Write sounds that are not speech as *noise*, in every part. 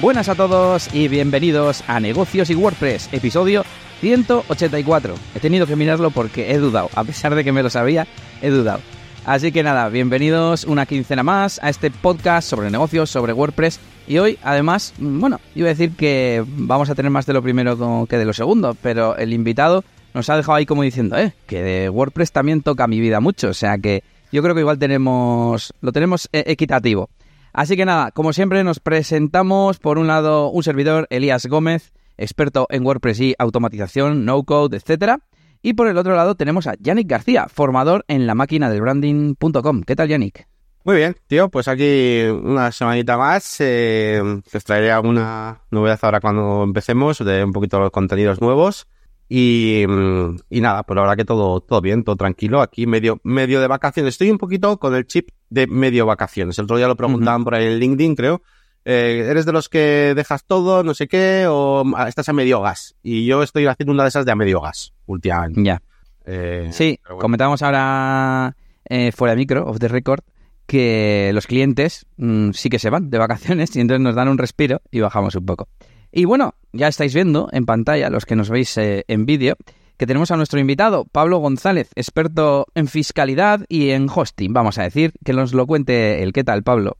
Buenas a todos y bienvenidos a Negocios y WordPress, episodio 184. He tenido que mirarlo porque he dudado, a pesar de que me lo sabía, he dudado. Así que nada, bienvenidos una quincena más a este podcast sobre negocios, sobre WordPress. Y hoy, además, bueno, iba a decir que vamos a tener más de lo primero que de lo segundo, pero el invitado nos ha dejado ahí como diciendo, eh, que de WordPress también toca mi vida mucho, o sea que yo creo que igual tenemos, lo tenemos eh, equitativo. Así que nada, como siempre nos presentamos por un lado un servidor, Elías Gómez, experto en WordPress y automatización, no-code, etcétera. Y por el otro lado tenemos a Yannick García, formador en la máquina del branding.com. ¿Qué tal, Yannick? Muy bien, tío, pues aquí una semanita más. Eh, os traeré alguna novedad ahora cuando empecemos de un poquito los contenidos nuevos. Y, mm, y nada, pues la verdad que todo, todo bien, todo tranquilo. Aquí medio, medio de vacaciones. Estoy un poquito con el chip de medio vacaciones. El otro día lo preguntaban por ahí en LinkedIn, creo. Eh, ¿Eres de los que dejas todo, no sé qué, o estás a medio gas? Y yo estoy haciendo una de esas de a medio gas, últimamente. Ya. Eh, sí, comentamos ahora eh, fuera de micro, off the record, que los clientes mm, sí que se van de vacaciones y entonces nos dan un respiro y bajamos un poco. Y bueno, ya estáis viendo en pantalla, los que nos veis eh, en vídeo, que tenemos a nuestro invitado, Pablo González, experto en fiscalidad y en hosting, vamos a decir, que nos lo cuente el qué tal, Pablo.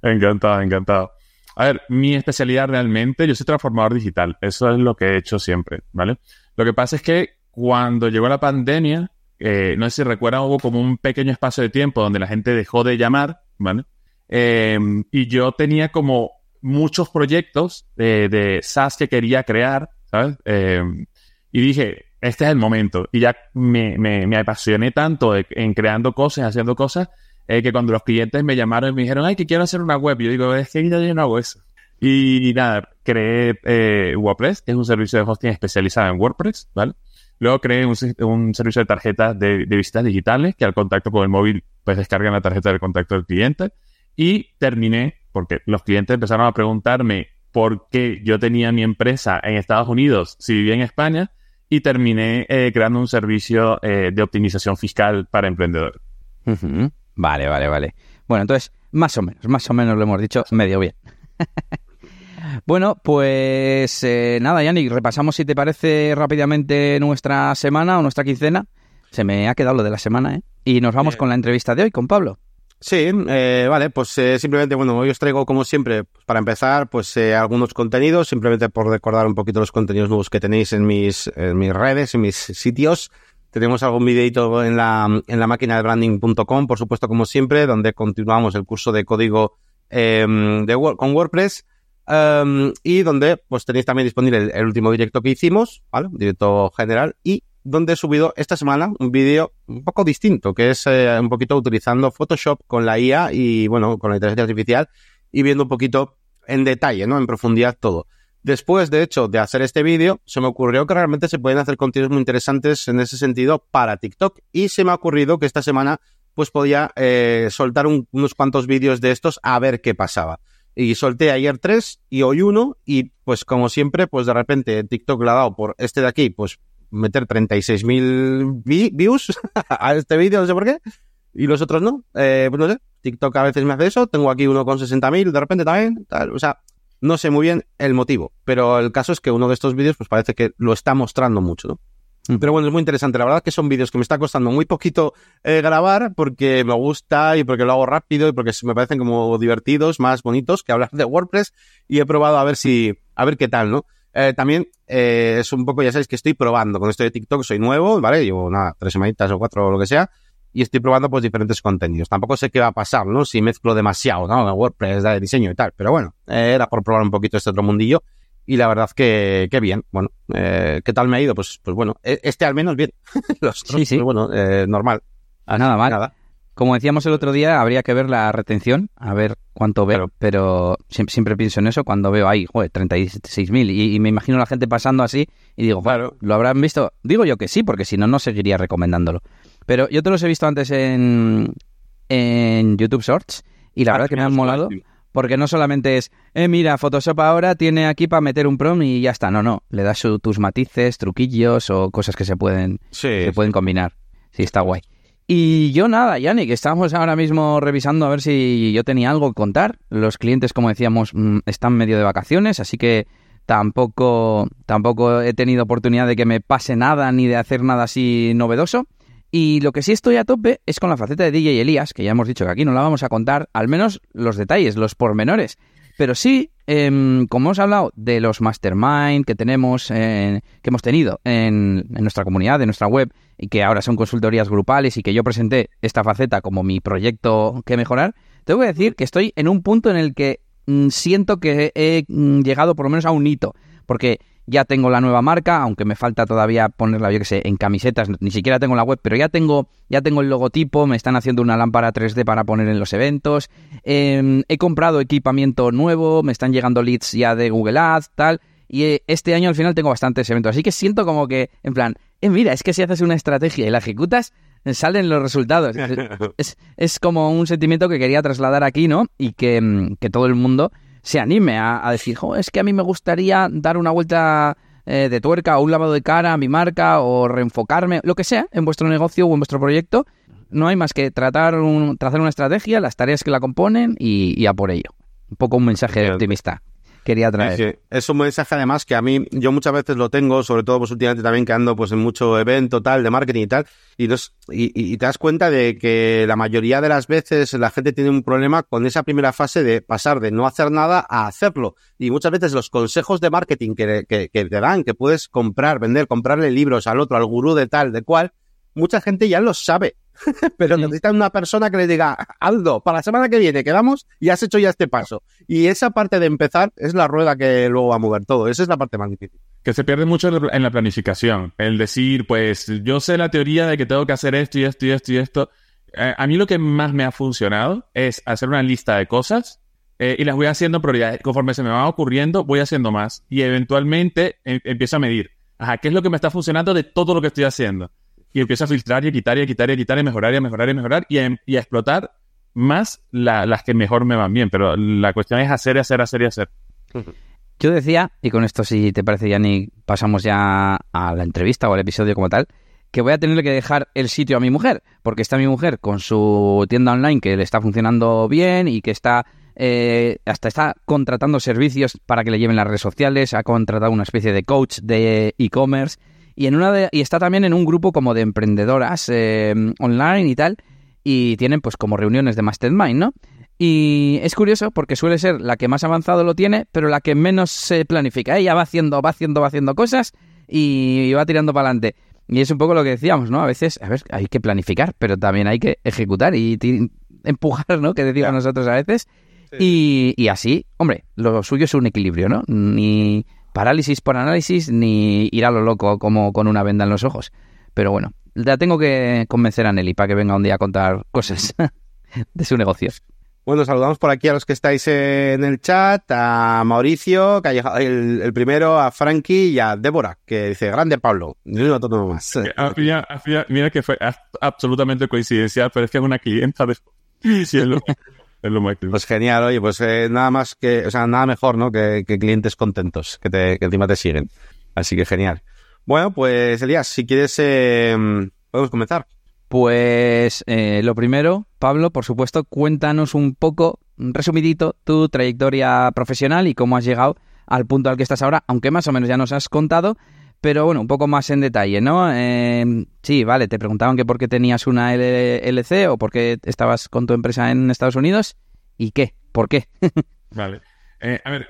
Encantado, encantado. A ver, mi especialidad realmente, yo soy transformador digital, eso es lo que he hecho siempre, ¿vale? Lo que pasa es que cuando llegó la pandemia, eh, no sé si recuerdan, hubo como un pequeño espacio de tiempo donde la gente dejó de llamar, ¿vale? Eh, y yo tenía como muchos proyectos de, de SaaS que quería crear, ¿sabes? Eh, y dije, este es el momento. Y ya me, me, apasioné tanto en creando cosas, haciendo cosas, eh, que cuando los clientes me llamaron y me dijeron, ay, que quiero hacer una web, yo digo, es que ya yo no hago eso. Y, nada, creé eh, WordPress, que es un servicio de hosting especializado en WordPress, ¿vale? Luego creé un, un servicio de tarjetas de, de, visitas digitales, que al contacto con el móvil, pues descargan la tarjeta del contacto del cliente. Y terminé porque los clientes empezaron a preguntarme por qué yo tenía mi empresa en Estados Unidos si vivía en España y terminé eh, creando un servicio eh, de optimización fiscal para emprendedores. Vale, vale, vale. Bueno, entonces, más o menos, más o menos lo hemos dicho medio bien. *laughs* bueno, pues eh, nada, Yannick, repasamos si te parece rápidamente nuestra semana o nuestra quincena. Se me ha quedado lo de la semana, ¿eh? Y nos vamos con la entrevista de hoy con Pablo. Sí, eh, vale, pues eh, simplemente, bueno, hoy os traigo como siempre, para empezar, pues eh, algunos contenidos, simplemente por recordar un poquito los contenidos nuevos que tenéis en mis, en mis redes, en mis sitios. Tenemos algún videito en la, en la máquina de branding.com, por supuesto, como siempre, donde continuamos el curso de código eh, de, con WordPress. Um, y donde pues tenéis también disponible el, el, último directo que hicimos, ¿vale? Directo general y donde he subido esta semana un vídeo un poco distinto, que es eh, un poquito utilizando Photoshop con la IA y, bueno, con la inteligencia artificial y viendo un poquito en detalle, ¿no? En profundidad todo. Después, de hecho, de hacer este vídeo, se me ocurrió que realmente se pueden hacer contenidos muy interesantes en ese sentido para TikTok y se me ha ocurrido que esta semana pues podía eh, soltar un, unos cuantos vídeos de estos a ver qué pasaba. Y solté ayer tres y hoy uno y pues como siempre, pues de repente TikTok le ha dado por este de aquí, pues meter 36.000 views *laughs* a este vídeo, no sé por qué, y los otros no. Eh, pues no sé, TikTok a veces me hace eso, tengo aquí uno con 60.000 de repente también, tal, o sea, no sé muy bien el motivo, pero el caso es que uno de estos vídeos pues parece que lo está mostrando mucho, ¿no? Pero bueno, es muy interesante. La verdad que son vídeos que me está costando muy poquito eh, grabar porque me gusta y porque lo hago rápido y porque me parecen como divertidos, más bonitos que hablar de WordPress y he probado a ver si, a ver qué tal, ¿no? Eh, también eh, es un poco, ya sabéis que estoy probando con esto de TikTok, soy nuevo, ¿vale? Llevo nada, tres semanitas o cuatro o lo que sea, y estoy probando pues diferentes contenidos. Tampoco sé qué va a pasar, ¿no? Si mezclo demasiado, ¿no? WordPress, de diseño y tal, pero bueno, eh, era por probar un poquito este otro mundillo. Y la verdad que, que bien, bueno, eh, ¿qué tal me ha ido? Pues, pues bueno, e, este al menos bien. *laughs* Los otros, sí, sí. Pues bueno, eh, normal. Ah, nada mal. Nada. Como decíamos el otro día, habría que ver la retención, a ver cuánto veo, pero siempre, siempre, pienso en eso cuando veo ahí, joder, 36.000 y, y me imagino la gente pasando así y digo, claro, ¿lo habrán visto? Digo yo que sí, porque si no, no seguiría recomendándolo. Pero yo te los he visto antes en, en YouTube Shorts y la ah, verdad que me han molado porque no solamente es, eh, mira, Photoshop ahora tiene aquí para meter un prom y ya está, no, no, le das su, tus matices, truquillos o cosas que se pueden, sí, se pueden combinar. Sí, está guay. Y yo nada, Yanni, que estamos ahora mismo revisando a ver si yo tenía algo que contar. Los clientes, como decíamos, mm, están medio de vacaciones, así que tampoco, tampoco he tenido oportunidad de que me pase nada ni de hacer nada así novedoso. Y lo que sí estoy a tope es con la faceta de DJ Elías, que ya hemos dicho que aquí no la vamos a contar, al menos los detalles, los pormenores. Pero sí, em, como hemos hablado de los mastermind que tenemos, que hemos tenido en, nuestra comunidad, en nuestra web, y que ahora son consultorías grupales y que yo presenté esta faceta como mi proyecto que mejorar, tengo que decir que estoy en un punto en el que mm, siento que he mm, llegado por lo menos a un hito. Porque ya tengo la nueva marca, aunque me falta todavía ponerla, yo que sé, en camisetas, ni siquiera tengo la web, pero ya tengo, ya tengo el logotipo, me están haciendo una lámpara 3D para poner en los eventos, em, he comprado equipamiento nuevo, me están llegando leads ya de Google Ads, tal, y eh, este año al final tengo bastantes eventos, así que siento como que, en plan, *laughs* eh, mira, es que si haces una estrategia y la ejecutas, salen los resultados. Es, es, como un sentimiento que quería trasladar aquí, ¿no? Y que, mm, que todo el mundo se anime a, decir, es que a mí me gustaría dar una vuelta eh, de tuerca o un lavado de cara a mi marca o reenfocarme, lo que sea, en vuestro negocio o en vuestro proyecto. No hay más que tratar un, trazar una estrategia, las tareas que la componen y, a por ello. Un poco un mensaje optimista quería traer. Es un mensaje además que a mí, yo muchas veces lo tengo, sobre todo pues últimamente también que ando pues en mucho evento tal de marketing y tal, y, y, te das cuenta de que la mayoría de las veces la gente tiene un problema con esa primera fase de pasar de no hacer nada a hacerlo. Y muchas veces los consejos de marketing que, que, que te dan, que puedes comprar, vender, comprarle libros al otro, al gurú de tal, de cual, mucha gente ya lo sabe *laughs* pero necesitan una persona que le diga, Aldo, para la semana que viene quedamos y has hecho ya este paso. Y esa parte de empezar es la rueda que luego va a mover todo. Esa es la parte más difícil. Que se pierde mucho en la planificación. El decir, pues, yo sé la teoría de que tengo que hacer esto y esto y esto y esto. Eh, a mí lo que más me ha funcionado es hacer una lista de cosas eh, y las voy haciendo prioridades. Conforme se me van ocurriendo, voy haciendo más. Y eventualmente em, empiezo a medir. Ajá, ¿qué es lo que me está funcionando de todo lo que estoy haciendo? Y empieza a filtrar y a quitar y a quitar y a quitar y mejorar y a mejorar y a mejorar y a, a explotar más las que mejor me van bien. Pero la cuestión es hacer, hacer, hacer y hacer. Yo decía, y con esto si te parece, Yanni, pasamos ya a la entrevista o al episodio como tal, que voy a tener que dejar el sitio a mi mujer, porque está mi mujer con su tienda online que le está funcionando bien y que está eh, hasta está contratando servicios para que le lleven las redes sociales, ha contratado una especie de coach de e-commerce y, en una y está también en un grupo como de emprendedoras eh, online y tal. Y tienen pues como reuniones de mastermind, ¿no? Y es curioso porque suele ser la que más avanzado lo tiene, pero la que menos se planifica. Ella va haciendo, va haciendo, va haciendo cosas y va tirando para adelante. Y es un poco lo que decíamos, ¿no? A veces, a ver, hay que planificar, pero también hay que ejecutar y empujar, ¿no? Que decimos nosotros a veces. Y, y, así, hombre, lo suyo es un equilibrio, ¿no? Ni, parálisis por análisis ni ir a lo loco como con una venda en los ojos. Pero bueno, la tengo que convencer a Nelly para que venga un día a contar cosas *laughs* de su negocio. Bueno, saludamos por aquí a los que estáis en el chat, a Mauricio, que ha llegado el, primero, a Frankie y a Débora, que dice, grande Pablo. No todo más. Ah, mira, que fue absolutamente coincidencial, pero es que es una clienta de *laughs* cielo. Pues genial, oye, pues eh, nada más que, o sea, nada mejor, ¿no? Que, clientes contentos, que, te, que encima te siguen. Así que genial. Bueno, pues Elías, si quieres, eh, podemos comenzar. Pues eh, lo primero, Pablo, por supuesto, cuéntanos un poco, resumidito, tu trayectoria profesional y cómo has llegado al punto al que estás ahora, aunque más o menos ya nos has contado, pero bueno, un poco más en detalle, ¿no? Eh, sí, vale, te preguntaban que por qué tenías una LLC o por qué estabas con tu empresa en Estados Unidos y qué, por qué. *laughs* vale. Eh, a ver,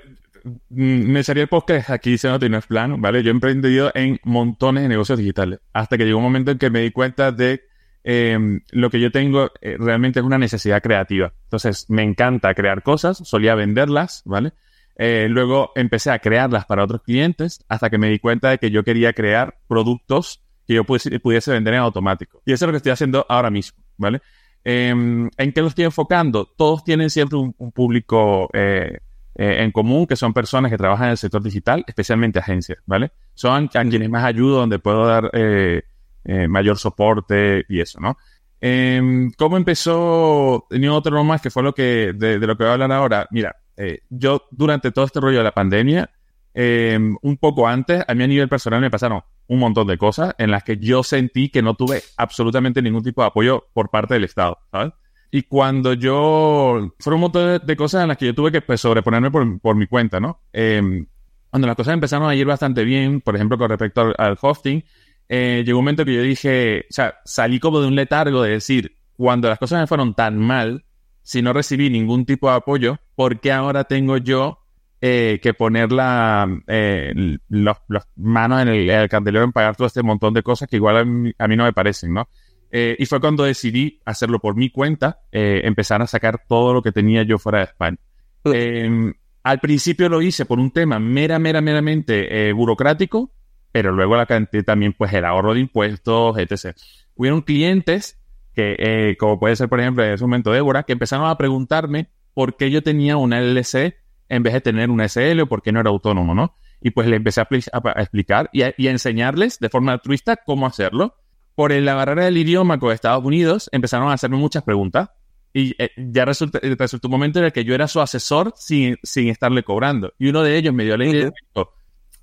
mm, me salía el podcast aquí se no es plano, ¿vale? Yo he emprendido en montones de negocios digitales hasta que llegó un momento en que me di cuenta de em, lo que yo tengo eh, realmente es una necesidad creativa. Entonces, me encanta crear cosas, solía venderlas, ¿vale? Eh, luego empecé a crearlas para otros clientes hasta que me di cuenta de que yo quería crear productos que yo pudiese, vender en automático. Y eso es lo que estoy haciendo ahora mismo, ¿vale? Em, ¿En qué lo estoy enfocando? Todos tienen siempre un, público eh, eh, en común, que son personas que trabajan en el sector digital, especialmente agencias, ¿vale? Son a quienes más ayudo, donde puedo dar mayor soporte y eso, ¿no? Em, ¿Cómo empezó? Tenía otro más que fue lo que, de, de lo que voy a hablar ahora. Mira, eh, yo durante todo este rollo de la pandemia, em, un poco antes, a mí a nivel personal me pasaron un montón de cosas en las que yo sentí que no tuve absolutamente ningún tipo de apoyo por parte del Estado, ¿sabes? Y cuando yo... Fueron un montón de, cosas en las que yo tuve que pues, sobreponerme por, por mi cuenta, ¿no? Em, cuando las cosas empezaron a ir bastante bien, por ejemplo, con respecto al, hosting, eh, llegó un momento que yo dije, o sea, salí como de un letargo de decir, cuando las cosas me fueron tan mal, si no recibí ningún tipo de apoyo, ¿por qué ahora tengo yo eh, que poner la, eh, los, manos en el, candelero en pagar todo este montón de cosas que igual a mí, no me parecen, ¿no? y fue cuando decidí hacerlo por mi cuenta, empezar a sacar todo lo que tenía yo fuera de España. Em, al principio lo hice por un tema mera, mera, meramente eh, burocrático, pero luego la cantidad también, pues, el ahorro de impuestos, etc. Hubieron clientes que, eh, como puede ser, por ejemplo, en ese momento Débora, que empezaron a preguntarme por qué yo tenía una LLC en vez de tener una SL o por qué no era autónomo, ¿no? Y pues le empecé a, explicar y a, enseñarles de forma altruista cómo hacerlo. Por la barrera del idioma con Estados Unidos, empezaron a hacerme muchas preguntas y eh, ya resulta, resultó un momento en el que yo era su asesor sin, sin estarle cobrando. Y uno de ellos me dio la idea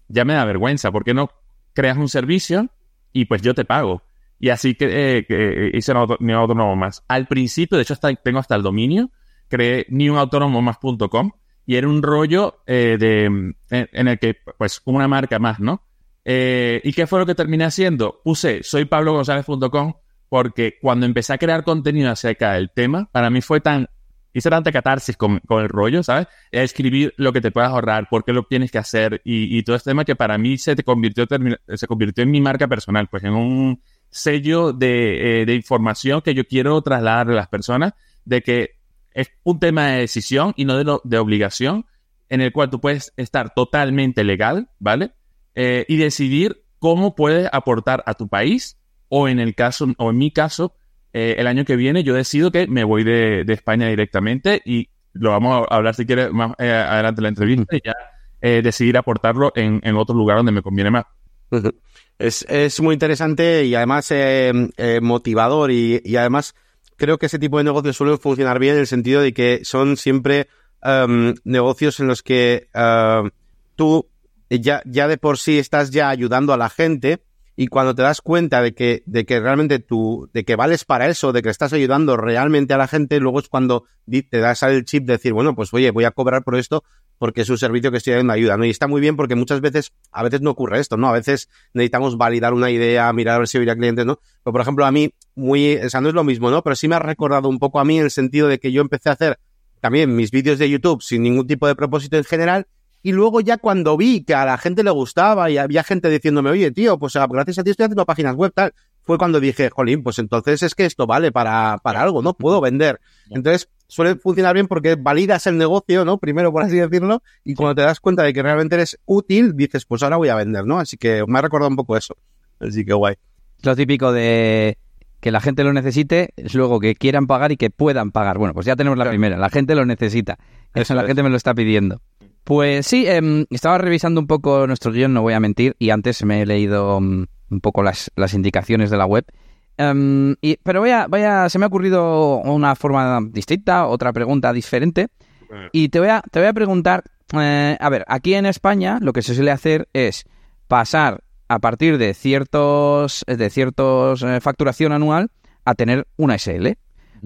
ya me da vergüenza, ¿por qué no creas un servicio y pues yo te pago? Y así que, eh, hice un autónomo más. Al principio, de hecho, hasta, tengo hasta el dominio, creé niunautonomomas.com y era un rollo de, en, el que, pues, una marca más, ¿no? ¿Y qué fue lo que terminé haciendo? Puse soypablogonzalez.com porque cuando empecé a crear contenido acerca del tema, para mí fue tan, hice tanta catarsis con, el rollo, ¿sabes? Escribir lo que te puedas ahorrar, por qué lo tienes que hacer y, todo este tema que para mí se, te convirtió, se convirtió en mi marca personal, pues en un sello de, eh, de información que yo quiero trasladar a las personas de que es un tema de decisión y no de, de obligación, en el cual tú puedes estar totalmente legal, ¿vale? Eh, y decidir cómo puedes aportar a tu país o en el caso, o en mi caso, eh, el año que viene yo decido que me voy de, España directamente y lo vamos a hablar si quieres más adelante en la entrevista ya decidir aportarlo en, otro lugar donde me conviene más. Es, muy interesante y además motivador y, además creo que ese tipo de negocios suelen funcionar bien en el sentido de que son siempre em, negocios en los que tú ya, ya de por sí estás ya ayudando a la gente y cuando te das cuenta de que, de que realmente tú, de que vales para eso, de que estás ayudando realmente a la gente, luego es cuando te das el chip de decir, bueno, pues oye, voy a cobrar por esto porque es un servicio que estoy dando ayuda, ¿no? Y está muy bien porque muchas veces, a veces no ocurre esto, ¿no? A veces necesitamos validar una idea, mirar a ver si hubiera clientes, ¿no? Pero, por ejemplo, a mí, muy, o sea, no es lo mismo, ¿no? Pero sí me ha recordado un poco a mí en el sentido de que yo empecé a hacer también mis vídeos de YouTube sin ningún tipo de propósito en general y luego ya cuando vi que a la gente le gustaba y había gente diciéndome, oye, tío, pues ah, gracias a ti estoy haciendo páginas web, tal, fue cuando dije, jolín, pues entonces es que esto vale para, para algo, ¿no? Puedo vender. Entonces suele funcionar bien porque validas el negocio, ¿no? Primero, por así decirlo, y cuando te das cuenta de que realmente eres útil, dices, pues ahora voy a vender, ¿no? Así que me ha recordado un poco eso. Así que guay. Lo típico de que la gente lo necesite, es luego que quieran pagar y que puedan pagar. Bueno, pues ya tenemos la primera, la gente lo necesita. Eso, la gente me lo está pidiendo. Pues sí, em, estaba revisando un poco nuestro guion, no voy a mentir, y antes me he leído mm, un poco las, las, indicaciones de la web. Em, y, pero vaya, vaya, se me ha ocurrido una forma distinta, otra pregunta diferente. Y te voy a, te voy a preguntar, eh, a ver, aquí en España lo que se suele hacer es pasar a partir de ciertos, de ciertos eh, facturación anual a tener una SL.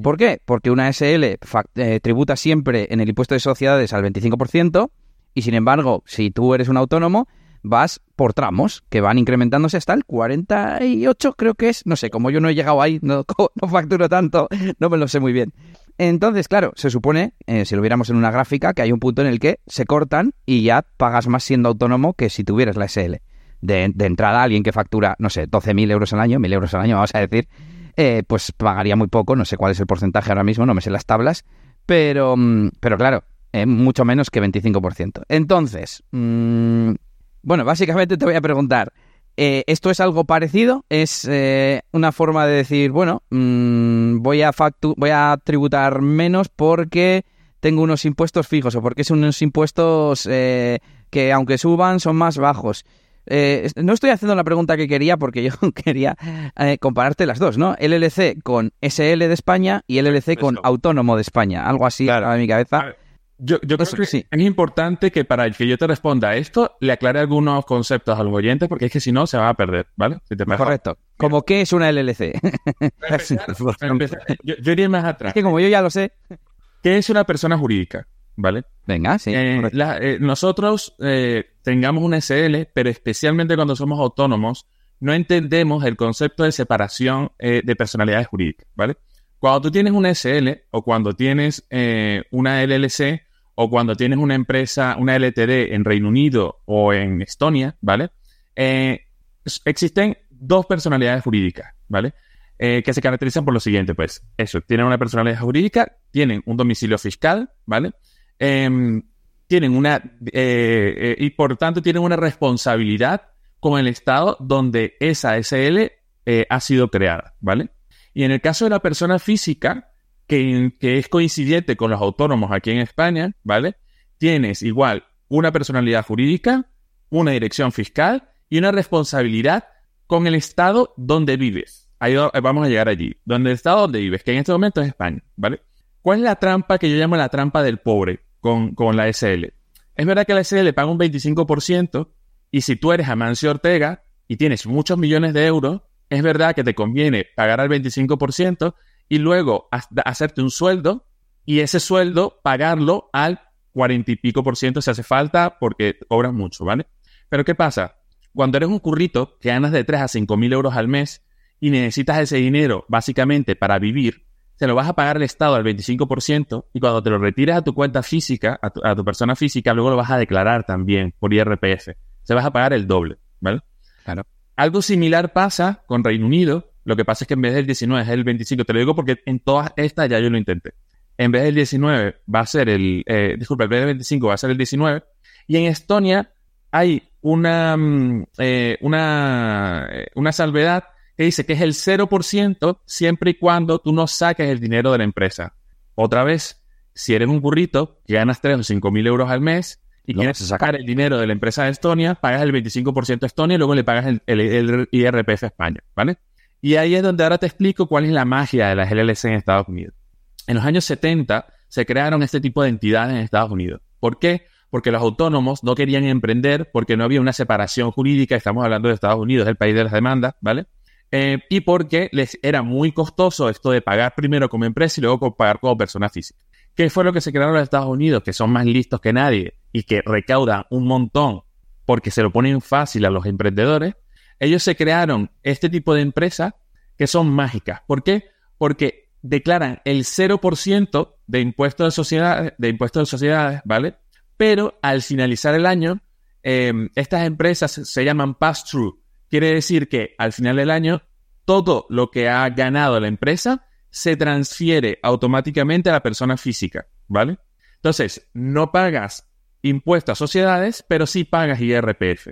¿Por qué? Porque una SL eh, tributa siempre en el impuesto de sociedades al 25% y sin embargo, si tú eres un autónomo, vas por tramos que van incrementándose hasta el 48, creo que es. No sé, como yo no he llegado ahí, no, *laughs* no facturo tanto, no me lo sé muy bien. Entonces, claro, se supone, eh, si lo viéramos en una gráfica, que hay un punto en el que se cortan y ya pagas más siendo autónomo que si tuvieras la SL. De, entrada, alguien que factura, no sé, 12.000 euros al año, 1.000 euros al año, vamos a decir, eh, pues pagaría muy poco, no sé cuál es el porcentaje ahora mismo, no me sé las tablas, pero, mm, pero claro, mucho menos que 25%. Entonces, mm, bueno, básicamente te voy a preguntar, eh, ¿esto es algo parecido? ¿Es eh, una forma de decir, bueno, mm, voy, a voy a tributar menos porque tengo unos impuestos fijos o porque son unos impuestos que aunque suban son más bajos? no estoy haciendo la pregunta que quería porque *laughs* yo quería compararte las dos, ¿no? LLC con SL de España y LLC con Autónomo de España, algo así a mi cabeza. Yo, yo creo que sí. es importante que para que yo te responda a esto, le aclare algunos conceptos a los oyentes, porque es que si no se va a perder, ¿vale? Correcto. Como qué es una LLC. *laughs* yo, iría más atrás. Es que como yo ya lo sé. ¿Qué es una persona jurídica? ¿Vale? Venga, sí. Eh, eh, nosotros eh, tengamos una SL, pero especialmente cuando somos autónomos, no entendemos el concepto de separación de personalidades jurídicas, ¿vale? Cuando tú tienes una SL o cuando tienes una LLC, o cuando tienes una empresa, una LTD en Reino Unido o en Estonia, ¿vale? Eh, existen dos personalidades jurídicas, ¿vale? Eh, que se caracterizan por lo siguiente, pues, eso, tienen una personalidad jurídica, tienen un domicilio fiscal, ¿vale? Em, tienen una, eh, y por tanto tienen una responsabilidad con el Estado donde esa SL ha sido creada, ¿vale? Y en el caso de la persona física, que, es coincidente con los autónomos aquí en España, ¿vale? Tienes igual una personalidad jurídica, una dirección fiscal y una responsabilidad con el estado donde vives. Ahí vamos a llegar allí. Donde el estado donde vives, que en este momento es España, ¿vale? ¿Cuál es la trampa que yo llamo la trampa del pobre con, con la SL? Es verdad que la SL paga un 25% y si tú eres Amancio Ortega y tienes muchos millones de euros, es verdad que te conviene pagar al 25% y luego hacerte un sueldo y ese sueldo pagarlo al cuarenta y pico por ciento si hace falta porque cobras mucho, ¿vale? Pero ¿qué pasa? Cuando eres un currito que ganas de 3 a 5 mil euros al mes y necesitas ese dinero básicamente para vivir, se lo vas a pagar el Estado al 25% y cuando te lo retires a tu cuenta física, a tu, a tu, persona física, luego lo vas a declarar también por IRPF. Se vas a pagar el doble, ¿vale? Claro. Algo similar pasa con Reino Unido, lo que pasa es que en vez del 19 es el 25. Te lo digo porque en todas estas ya yo lo intenté. En vez del 19 va a ser el... Eh, disculpa, en vez del 25 va a ser el 19. Y en Estonia hay una, mm, eh, una, eh, una salvedad que dice que es el 0% siempre y cuando tú no saques el dinero de la empresa. Otra vez, si eres un burrito que ganas 3 o 5 mil euros al mes y quieres sacar el dinero de la empresa de Estonia, pagas el 25% a Estonia y luego le pagas el, el IRPF a España, ¿vale? Y ahí es donde ahora te explico cuál es la magia de las LLC en Estados Unidos. En los años 70 se crearon este tipo de entidades en Estados Unidos. ¿Por qué? Porque los autónomos no querían emprender porque no había una separación jurídica, estamos hablando de Estados Unidos, el país de las demandas, ¿vale? Eh, y porque les era muy costoso esto de pagar primero como empresa y luego pagar como persona física. ¿Qué fue lo que se crearon los Estados Unidos? Que son más listos que nadie y que recaudan un montón porque se lo ponen fácil a los emprendedores ellos se crearon este tipo de empresas que son mágicas. ¿Por qué? Porque declaran el 0% de impuestos de sociedades, de impuestos de sociedades, ¿vale? Pero al finalizar el año, em, estas empresas se llaman pass-through. Quiere decir que al final del año, todo lo que ha ganado la empresa se transfiere automáticamente a la persona física, ¿vale? Entonces, no pagas impuestos a sociedades, pero sí pagas IRPF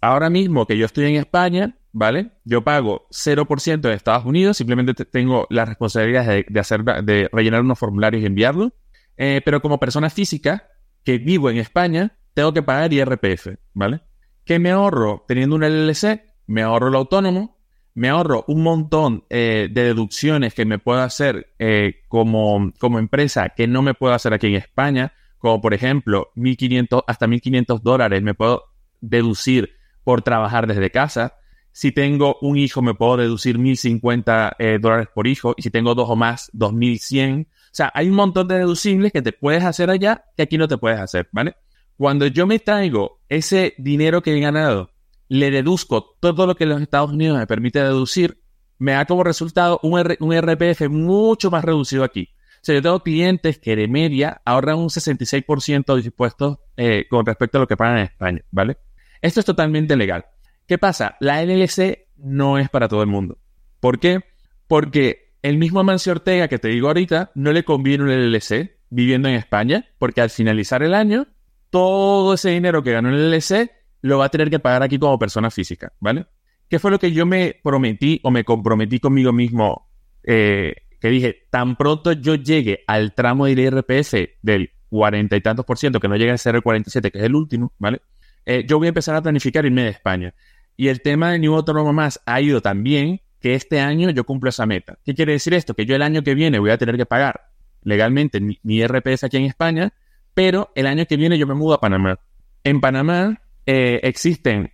ahora mismo que yo estoy en España, ¿vale? Yo pago 0% en Estados Unidos, simplemente tengo la responsabilidad de, hacer, de rellenar unos formularios y enviarlos. Eh, pero como persona física que vivo en España, tengo que pagar IRPF, ¿vale? ¿Qué me ahorro teniendo un LLC? Me ahorro el autónomo, me ahorro un montón eh, de deducciones que me puedo hacer eh, como, como empresa que no me puedo hacer aquí en España, como por ejemplo 1.500 hasta 1.500 dólares me puedo deducir por trabajar desde casa. Si tengo un hijo, me puedo deducir 1.050 eh, dólares por hijo. Y si tengo dos o más, 2.100. O sea, hay un montón de deducibles que te puedes hacer allá que aquí no te puedes hacer, ¿vale? Cuando yo me traigo ese dinero que he ganado, le deduzco todo lo que los Estados Unidos me permite deducir, me da como resultado un, un RPF mucho más reducido aquí. O sea, yo tengo clientes que de media ahorran un 66% de impuestos eh, con respecto a lo que pagan en España, ¿vale? Esto es totalmente legal. ¿Qué pasa? La LLC no es para todo el mundo. ¿Por qué? Porque el mismo Amancio Ortega que te digo ahorita no le conviene un LLC viviendo en España, porque al finalizar el año, todo ese dinero que ganó el LLC lo va a tener que pagar aquí como persona física, ¿vale? ¿Qué fue lo que yo me prometí o me comprometí conmigo mismo? Eh, que dije, tan pronto yo llegue al tramo de IRPF del cuarenta y tantos por ciento, que no llegue a ser el 47, que es el último, ¿vale? Eh, yo voy a empezar a planificar irme de España. Y el tema de New Autónomo Más ha ido también que este año yo cumplo esa meta. ¿Qué quiere decir esto? Que yo el año que viene voy a tener que pagar legalmente mi, RPS aquí en España, pero el año que viene yo me mudo a Panamá. En Panamá eh, existen,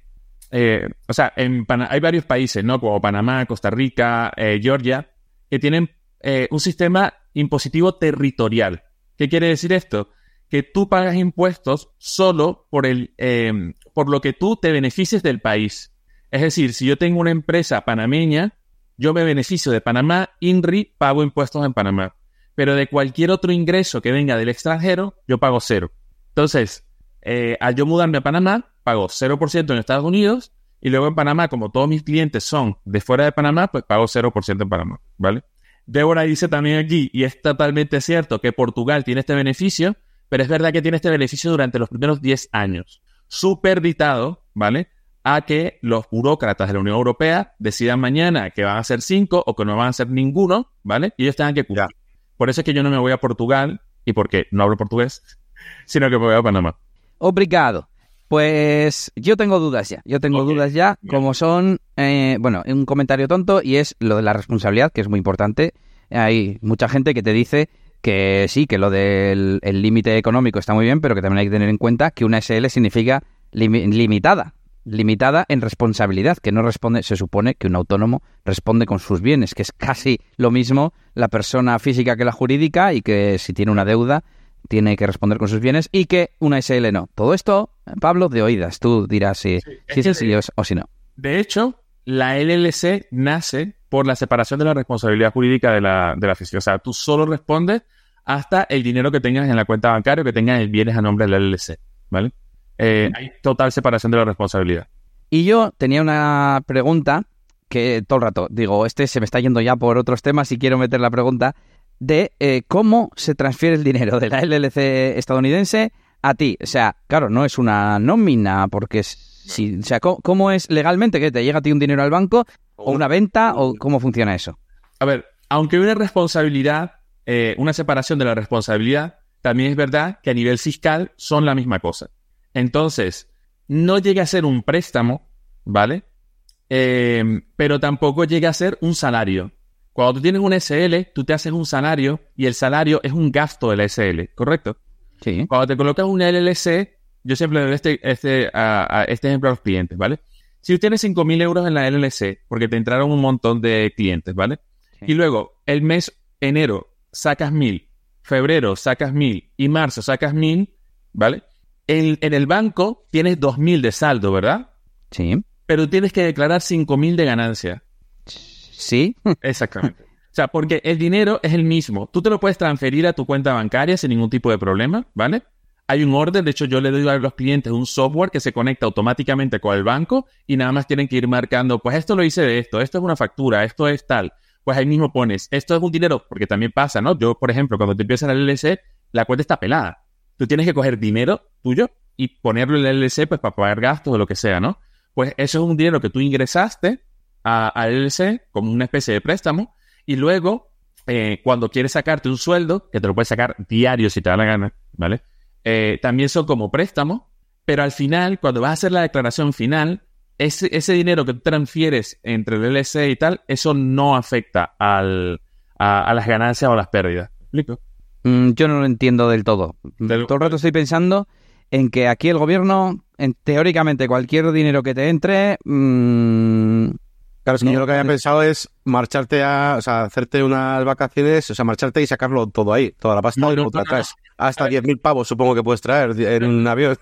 eh, o sea, en hay varios países, ¿no? Como Panamá, Costa Rica, eh, Georgia, que tienen un sistema impositivo territorial. ¿Qué quiere decir esto? Que tú pagas impuestos solo por, el, por lo que tú te beneficies del país. Es decir, si yo tengo una empresa panameña, yo me beneficio de Panamá, INRI, pago impuestos en Panamá. Pero de cualquier otro ingreso que venga del extranjero, yo pago cero. Entonces, eh, al yo mudarme a Panamá, pago 0% en Estados Unidos y luego en Panamá, como todos mis clientes son de fuera de Panamá, pues pago 0% en Panamá, ¿vale? Débora dice también aquí, y es totalmente cierto, que Portugal tiene este beneficio, pero es verdad que tiene este beneficio durante los primeros 10 años, superditado, ¿vale? A que los burócratas de la Unión Europea decidan mañana que van a ser 5 o que no van a ser ninguno, ¿vale? Y ellos tengan que cumplir. Por eso es que yo no me voy a Portugal, y porque no hablo portugués, *laughs* sino que me voy a Panamá. Obrigado. Pues yo tengo dudas ya, yo tengo dudas ya, como son, eh, bueno, un comentario tonto y es lo de la responsabilidad, que es muy importante. Hay mucha gente que te dice que sí, que lo del límite económico está muy bien, pero que también hay que tener en cuenta que una SL significa limitada, limitada en responsabilidad, que no responde, se supone que un autónomo responde con sus bienes, que es casi lo mismo la persona física que la jurídica y que si tiene una deuda tiene que responder con sus bienes y que una SL no. Todo esto, Pablo, de oídas. Tú dirás si, si es así o si no. De hecho, la LLC nace por la separación de la responsabilidad jurídica de la, de la O sea, tú solo respondes hasta el dinero que tengas en la cuenta bancaria o que tengas el bienes a nombre de la LLC. ¿Vale? Eh, hay total separación de la responsabilidad. Y yo tenía una pregunta que todo el rato digo, este se me está yendo ya por otros temas y quiero meter la pregunta de eh, cómo se transfiere el dinero de la LLC estadounidense a ti. O sea, claro, no es una nómina, porque si, o sea, ¿cómo, es legalmente que te llega a ti un dinero al banco o una venta o cómo funciona eso? A ver, aunque hay una responsabilidad, eh, una separación de la responsabilidad, también es verdad que a nivel fiscal son la misma cosa. Entonces, no llega a ser un préstamo, ¿vale? Eh, pero tampoco llega a ser un salario. Cuando tú tienes un SL, tú te haces un salario y el salario es un gasto de la SL, ¿correcto? Sí. Cuando te colocas un LLC, yo siempre le doy este, este, a, este ejemplo a los clientes, ¿vale? Si tú tienes 5.000 euros en la LLC, porque te entraron un montón de clientes, ¿vale? Y luego, el mes enero sacas 1.000, febrero sacas 1.000 y marzo sacas 1.000, ¿vale? En, en el banco tienes 2.000 de saldo, ¿verdad? Sí. Pero tienes que declarar 5.000 de ganancia. Sí. *laughs* Exactamente. O sea, porque el dinero es el mismo. Tú te lo puedes transferir a tu cuenta bancaria sin ningún tipo de problema, ¿vale? Hay un orden, de hecho yo le doy a los clientes un software que se conecta automáticamente con el banco y nada más tienen que ir marcando, pues esto lo hice de esto, esto es una factura, esto es tal. Pues ahí mismo pones, esto es un dinero, porque también pasa, ¿no? Yo, por ejemplo, cuando te empiezas el LLC, la cuenta está pelada. Tú tienes que coger dinero tuyo y ponerlo en el LLC pues para pagar gastos o lo que sea, ¿no? Pues eso es un dinero que tú ingresaste a, LLC como una especie de préstamo y luego eh, cuando quieres sacarte un sueldo, que te lo puedes sacar diario si te da la gana, ¿vale? Eh, también son como préstamo, pero al final, cuando vas a hacer la declaración final, ese, ese dinero que transfieres entre el LLC y tal, eso no afecta al, a, las ganancias o las pérdidas. Mm, yo no lo entiendo del todo. Todo el rato estoy pensando en que aquí el gobierno, en, teóricamente, cualquier dinero que te entre, mmm, Claro, es que yo lo que había pensado es marcharte a, o sea, hacerte unas vacaciones, o sea, marcharte y sacarlo todo ahí, toda la pasta, y Hasta 10.000 pavos supongo que puedes traer en un avión.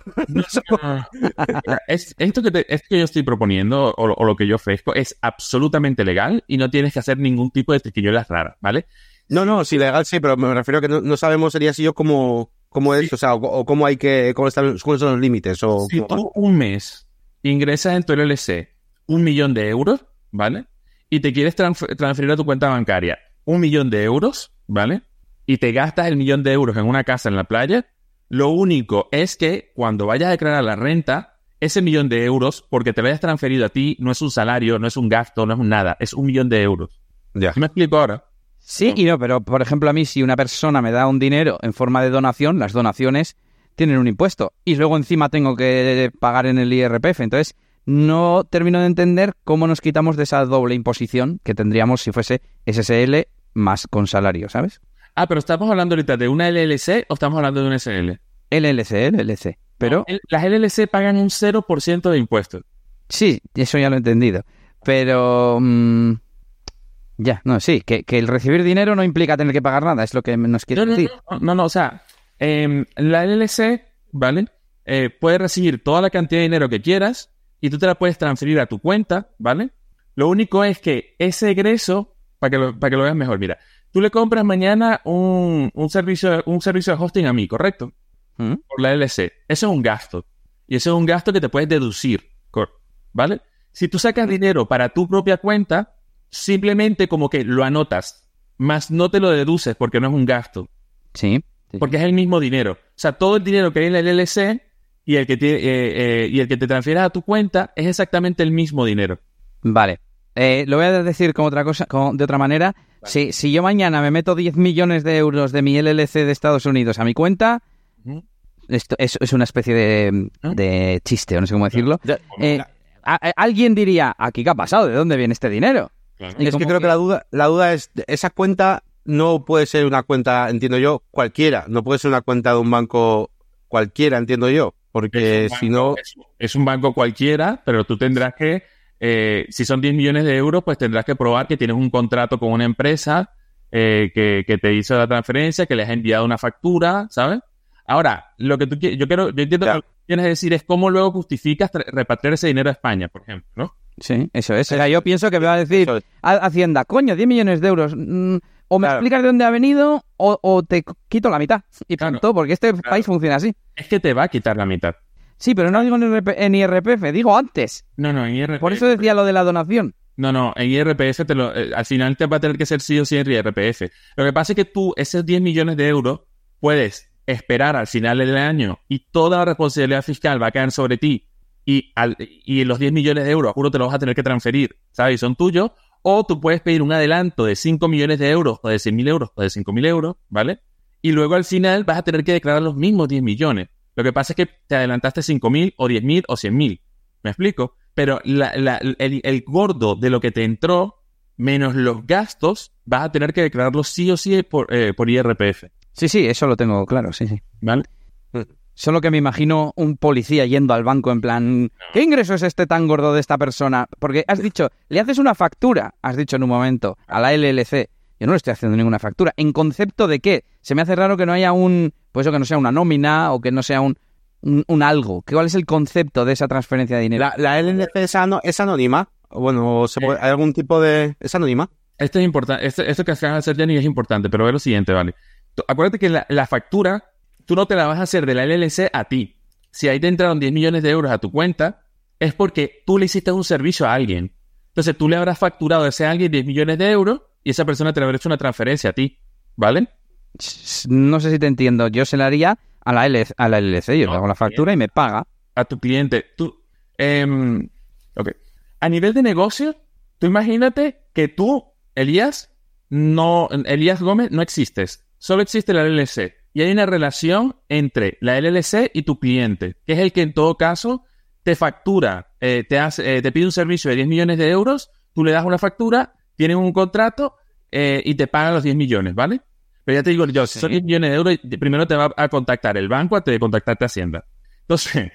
es, esto, que que yo estoy proponiendo, o, lo que yo ofrezco, es absolutamente legal y no tienes que hacer ningún tipo de triquiñuelas raras, ¿vale? No, no, sí, legal sí, pero me refiero a que no, sabemos, sería si yo cómo, cómo es, o sea, o, cómo hay que, cómo están, cuáles son los límites. O, si tú un mes ingresas en tu LLC un millón de euros, ¿vale? Y te quieres transferir a tu cuenta bancaria un millón de euros, ¿vale? Y te gastas el millón de euros en una casa en la playa, lo único es que cuando vayas a declarar la renta, ese millón de euros, porque te lo hayas transferido a ti, no es un salario, no es un gasto, no es un nada, es un millón de euros. Ya. ¿Me explico ahora? Sí y no, pero por ejemplo a mí si una persona me da un dinero en forma de donación, las donaciones tienen un impuesto y luego encima tengo que pagar en el IRPF. Entonces, no termino de entender cómo nos quitamos de esa doble imposición que tendríamos si fuese SSL más con salario, ¿sabes? Ah, pero estamos hablando ahorita de una LLC o estamos hablando de un SL? LLC, LLC. Pero El- Las LLC pagan un 0% de impuestos. sí, eso ya lo he entendido. Pero mm, ya, no, sí, que, que el recibir dinero no implica tener que pagar nada, es lo que nos No, quieres no, decir. no, no, no, o sea, em, la LLC, ¿vale? Eh, puede recibir toda la cantidad de dinero que quieras y tú te la puedes transferir a tu cuenta, ¿vale? Lo único es que ese egreso, para que lo, para que lo veas mejor, mira, tú le compras mañana un, un servicio, un servicio de hosting a mí, ¿correcto? ¿Mm? por la LC. Eso es un gasto. Y eso es un gasto que te puedes deducir. ¿Vale? Si tú sacas dinero para tu propia cuenta, simplemente como que lo anotas, más no te lo deduces porque no es un gasto, Sí. sí. porque es el mismo dinero. O sea, todo el dinero que hay en la LLC y el que te, eh, eh, y el que te transfieres a tu cuenta es exactamente el mismo dinero. Vale. Eh, lo voy a decir como otra cosa, como- de otra manera. Si, si yo mañana me meto 10 millones de euros de mi LLC de Estados Unidos a mi cuenta, esto es, es una especie de, ¿Ah? de chiste, o no sé cómo decirlo. Ya- Eh, a- a- alguien diría, ¿aquí qué ha pasado? ¿De dónde viene este dinero? Y Es que creo que la duda, la duda es, esa cuenta no puede ser una cuenta, entiendo yo, cualquiera. No puede ser una cuenta de un banco cualquiera, entiendo yo. Porque Es un si banco- no, Es, es un banco cualquiera, pero tú tendrás que, eh, si son 10 millones de euros, pues tendrás que probar que tienes un contrato con una empresa eh, que, que te hizo la transferencia, que le has enviado una factura, ¿sabes? Ahora, lo que tú quieres, yo quiero, yo entiendo que lo que quieres decir es cómo luego justificas repatriar ese dinero a España, por ejemplo, ¿no? Sí, eso es. O sea, yo pienso que me va a decir Hacienda, coño, 10 millones de euros. mm, o me Claro. explicas de dónde ha venido o, o te quito la mitad. Y Claro. punto, porque este país funciona así. Es que te va a quitar la mitad. Sí, pero no digo en, IRP en IRPF, digo antes. No, no, en IRPF. Por eso decía lo de la donación. No, no, en IRPF te lo, eh, al final te va a tener que ser sí o sí en IRPF. Lo que pasa es que tú, esos 10 millones de euros, puedes esperar al final del año y toda la responsabilidad fiscal va a caer sobre ti y, al, y los 10 millones de euros, juro, te los vas a tener que transferir, ¿sabes? Y son tuyos. O tú puedes pedir un adelanto de 5 millones de euros o de 100 mil euros o de 5 mil euros, ¿vale? Y luego al final vas a tener que declarar los mismos 10 millones. Lo que pasa es que te adelantaste 5 mil o 10 mil o 100 mil. ¿Me explico? Pero la- la- el, el gordo de lo que te entró, menos los gastos, vas a tener que declararlo sí o sí por, eh, por IRPF. Sí, sí, eso lo tengo claro, sí, sí. ¿Vale? Solo que me imagino un policía yendo al banco en plan, ¿qué ingreso es este tan gordo de esta persona? Porque has dicho, le haces una factura, has dicho en un momento, a la LLC. Yo no le estoy haciendo ninguna factura. ¿En concepto de qué? Se me hace raro que no haya un, pues eso, que no sea una nómina o que no sea un, un, un algo. ¿Cuál es el concepto de esa transferencia de dinero? la, la LNC es, ano- es anónima. Bueno, se puede- ¿hay algún tipo de... ¿Es anónima? Esto es importante. Esto, esto que acabas de hacer, Jenny, es importante, pero ve lo siguiente, ¿vale? Acuérdate que la, la factura, tú no te la vas a hacer de la LLC a ti. Si ahí te entraron 10 millones de euros a tu cuenta, es porque tú le hiciste un servicio a alguien. Entonces tú le habrás facturado a ese alguien 10 millones de euros y esa persona te habrá hecho una transferencia a ti. ¿Vale? No sé si te entiendo. Yo se la haría a la, LLC, a la LLC. Yo No, le hago la factura y me paga. a tu cliente. Tú, em, ok. A nivel de negocio, tú imagínate que tú, Elías, no, Elías Gómez, no existes. Solo existe la LLC. Y hay una relación entre la LLC y tu cliente, que es el que en todo caso te factura, eh, te, hace, eh, te pide un servicio de 10 millones de euros, tú le das una factura, tienen un contrato eh, y te pagan los 10 millones, ¿vale? Pero ya te digo yo, si son 10 millones de euros, primero te va a contactar el banco antes de contactarte Hacienda. Entonces,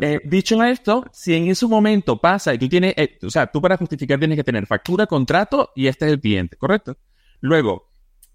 eh, dicho esto, si en ese momento pasa y tú tienes, o sea, tú para justificar tienes que tener factura, contrato y este es el cliente, ¿correcto? Luego,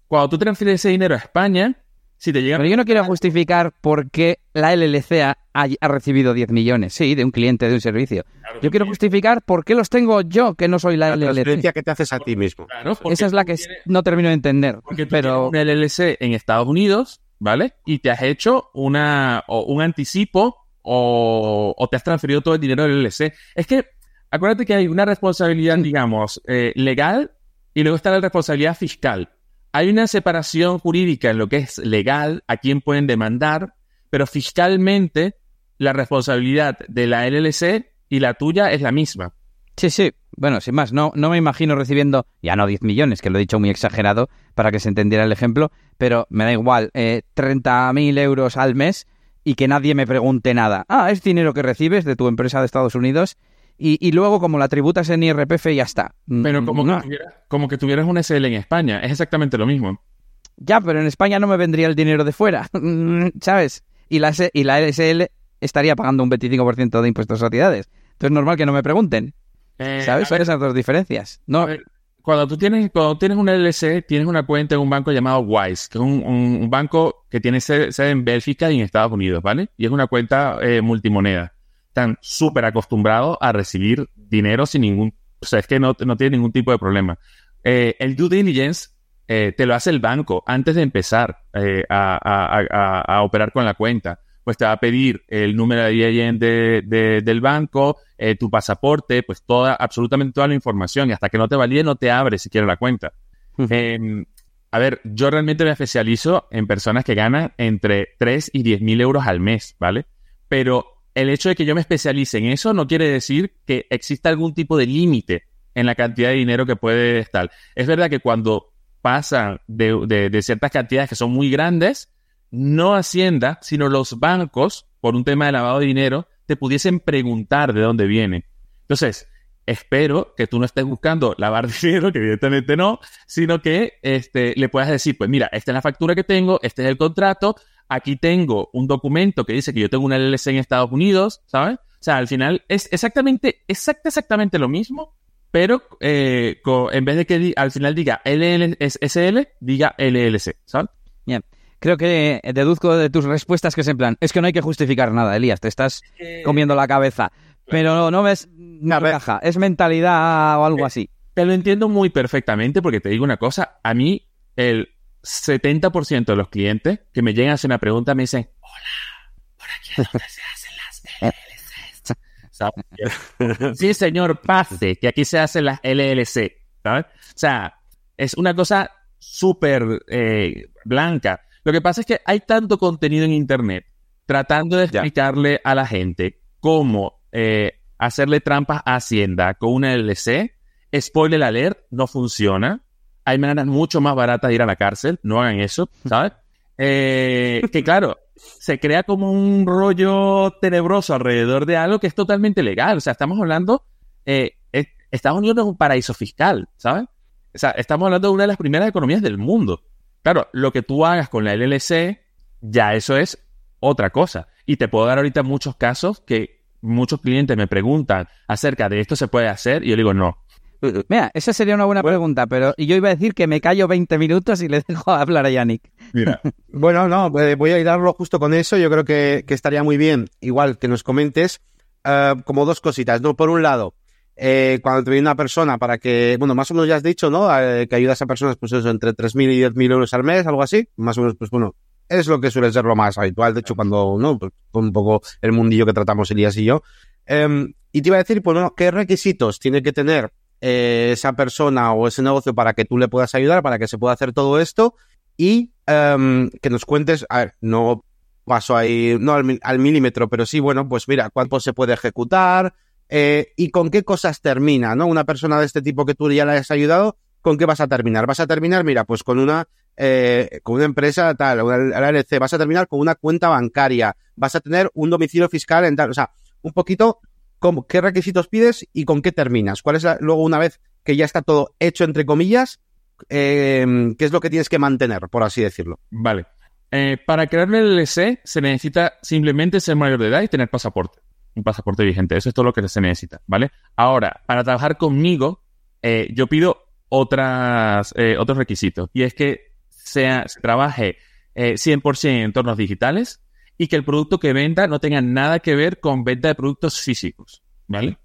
cuando tú transfieres ese dinero a España, si te llega... Pero yo no quiero justificar por qué la LLC ha, ha recibido 10 millones, sí, de un cliente de un servicio. Yo quiero justificar por qué los tengo yo, que no soy la, La LLC. que te haces a ti mismo. Claro, Esa es la que tienes- no termino de entender. Porque tú Pero tienes una LLC en Estados Unidos, ¿vale? Y te has hecho una, o un anticipo o, o te has transferido todo el dinero del LLC. Es que, acuérdate que hay una responsabilidad, digamos, eh, legal y luego está la responsabilidad fiscal. Hay una separación jurídica en lo que es legal, a quién pueden demandar, pero fiscalmente la responsabilidad de la LLC y la tuya es la misma. sí, sí. Bueno, sin más, no, no me imagino recibiendo, ya no 10 millones, que lo he dicho muy exagerado para que se entendiera el ejemplo, pero me da igual, eh, 30.000 euros al mes y que nadie me pregunte nada. Ah, es dinero que recibes de tu empresa de Estados Unidos y, y luego como la tributas en IRPF ya está. Mm, Pero como, no. que, tuvieras, como que tuvieras una SL en España, es exactamente lo mismo. Ya, pero en España no me vendría el dinero de fuera, *laughs* ¿sabes? y la, y la LSL estaría pagando un 25% de impuestos de sociedades. Entonces es normal que no me pregunten, Eh, ¿sabes? a Son esas dos diferencias. No, a ver, cuando tú tienes, cuando tienes una LLC, tienes una cuenta en un banco llamado Wise, que es un, un- un banco que tiene sede, sede en Bélgica y en Estados Unidos, ¿vale? Y es una cuenta eh, multimoneda. Están súper acostumbrados a recibir dinero sin ningún, o sea, es que no, no tiene ningún tipo de problema. Eh, el due diligence eh, te lo hace el banco antes de empezar eh, a, a- a- a operar con la cuenta. Pues te va a pedir el número de IAN de, de- del banco, tu pasaporte, pues toda, absolutamente toda la información. Y hasta que no te valide, no te abre siquiera la cuenta. Eh, a ver, yo realmente me especializo en personas que ganan entre 3 y 10 mil euros al mes, ¿vale? Pero el hecho de que yo me especialice en eso no quiere decir que exista algún tipo de límite en la cantidad de dinero que puede estar. Es verdad que cuando pasan de, ciertas cantidades que son muy grandes, no Hacienda, sino los bancos, por un tema de lavado de dinero, te pudiesen preguntar de dónde viene. Entonces, espero que tú no estés buscando lavar *laughs* dinero, que evidentemente no, sino que este, le puedas decir, pues mira, esta es la factura que tengo, este es el contrato, aquí tengo un documento que dice que yo tengo una LLC en Estados Unidos, ¿sabes? O sea, al final es exactamente, exacta, exactamente lo mismo, pero eh, en vez de que al final diga LL, es SL, diga LLC, ¿sabes? Bien. Creo que eh, deduzco de tus respuestas que es en plan, es que no hay que justificar nada, Elías, te estás comiendo la cabeza. Pero no ves, no A ver. encaja, es mentalidad o algo así. Te lo entiendo muy perfectamente porque te digo una cosa, a mí el 70% de los clientes que me llegan a hacer una pregunta me dicen, hola, por aquí es donde *laughs* se hacen las LLCs. Sí, señor, pase, que aquí se hacen las LLC. ¿sabes? O sea, es una cosa súper eh, blanca. Lo que pasa es que hay tanto contenido en Internet tratando de Ya. explicarle a la gente cómo eh, hacerle trampas a Hacienda con una LLC. Spoiler alert, no funciona. Hay maneras mucho más baratas de ir a la cárcel. No hagan eso, ¿sabes? Eh, que claro, se crea como un rollo tenebroso alrededor de algo que es totalmente legal. O sea, estamos hablando, eh, es- Estados Unidos es un paraíso fiscal, ¿sabes? O sea, estamos hablando de una de las primeras economías del mundo. Claro, lo que tú hagas con la LLC, ya eso es otra cosa. Y te puedo dar ahorita muchos casos que muchos clientes me preguntan acerca de esto se puede hacer y yo digo no. *laughs* Mira, esa sería una buena pregunta, pero y yo iba a decir que me callo 20 minutos y le dejo *laughs* hablar a Yannick. Mira, *laughs* Bueno, no, eh, voy a hilarlo justo con eso. Yo creo que, que estaría muy bien, igual que nos comentes, eh, como dos cositas, ¿no? Por un lado, eh, cuando te viene una persona para que, bueno, más o menos ya has dicho, ¿no? Eh, que ayudas a personas, pues eso, entre 3.000 y 10.000 euros al mes, algo así. Más o menos, pues bueno, es lo que suele ser lo más habitual. De hecho, cuando, ¿no? Pues, un poco el mundillo que tratamos Elías y yo. Em, y te iba a decir, pues bueno, ¿qué requisitos tiene que tener eh, esa persona o ese negocio para que tú le puedas ayudar, para que se pueda hacer todo esto? Y em, que nos cuentes, a ver, no paso ahí, no al, mil- al milímetro, pero sí, bueno, pues mira, cuánto se puede ejecutar eh, y con qué cosas termina, ¿no? Una persona de este tipo que tú ya le has ayudado, ¿con qué vas a terminar? Vas a terminar, mira, pues con una, eh, con una empresa tal, una LLC, vas a terminar con una cuenta bancaria, vas a tener un domicilio fiscal en tal, o sea, un poquito qué requisitos pides y con qué terminas. ¿Cuál es la- luego una vez que ya está todo hecho, entre comillas, eh, qué es lo que tienes que mantener, por así decirlo? vale. Eh, para crear el LLC se necesita simplemente ser mayor de edad y tener pasaporte. Un pasaporte vigente. Eso es todo lo que se necesita, ¿vale? Ahora, para trabajar conmigo, eh, yo pido otras, eh, otros requisitos. Y es que sea, se trabaje eh, 100% en entornos digitales y que el producto que venda no tenga nada que ver con venta de productos físicos, ¿vale?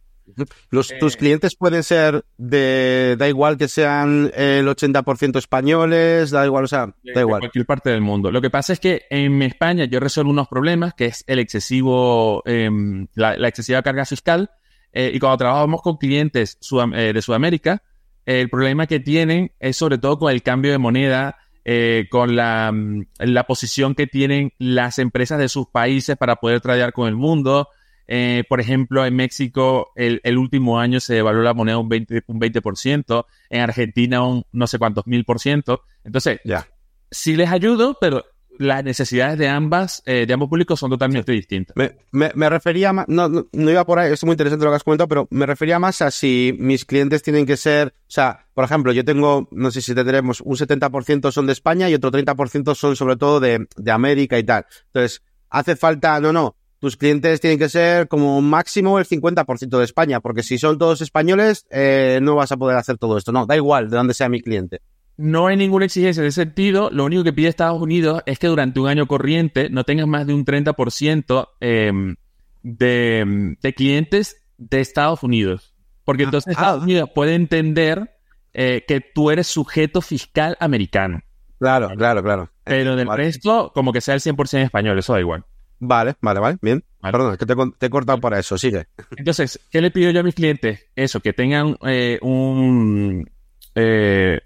Los, Eh. tus clientes pueden ser de, da igual que sean el 80% españoles, da igual, o sea, da de igual. cualquier parte del mundo. Lo que pasa es que en España yo resuelvo unos problemas, que es el excesivo, em, la, la excesiva carga fiscal, eh, y cuando trabajamos con clientes sudam- eh, de Sudamérica, el problema que tienen es sobre todo con el cambio de moneda, eh, con la, mm, la posición que tienen las empresas de sus países para poder tradear con el mundo. Eh, por ejemplo, en México el, el último año se devaluó la moneda un 20%, un 20%, en Argentina un no sé cuántos mil por ciento. Entonces, Ya. sí les ayudo, pero las necesidades de ambas, eh, de ambos públicos son totalmente distintas. Me, me, me refería más, no, no, no iba por ahí, es muy interesante lo que has comentado, pero me refería más a si mis clientes tienen que ser, o sea, por ejemplo, yo tengo, no sé si tendremos, un 70% son de España y otro 30% son sobre todo de, de América y tal. Entonces, hace falta, no, no, tus clientes tienen que ser como máximo el 50% de España, porque si son todos españoles, eh, no vas a poder hacer todo esto. No, da igual de dónde sea mi cliente. No hay ninguna exigencia en ese sentido. Lo único que pide Estados Unidos es que durante un año corriente no tengas más de un 30% eh, de, de, clientes de Estados Unidos. Porque entonces ah, Estados Unidos puede entender eh, que tú eres sujeto fiscal americano. Claro, claro, claro. Pero del resto, como que sea el 100% español, eso da igual. Vale, vale, vale, bien. Perdón, es que te, he cortado para eso, sigue. Entonces, ¿qué le pido yo a mis clientes? Eso, que tengan eh, un... Eh,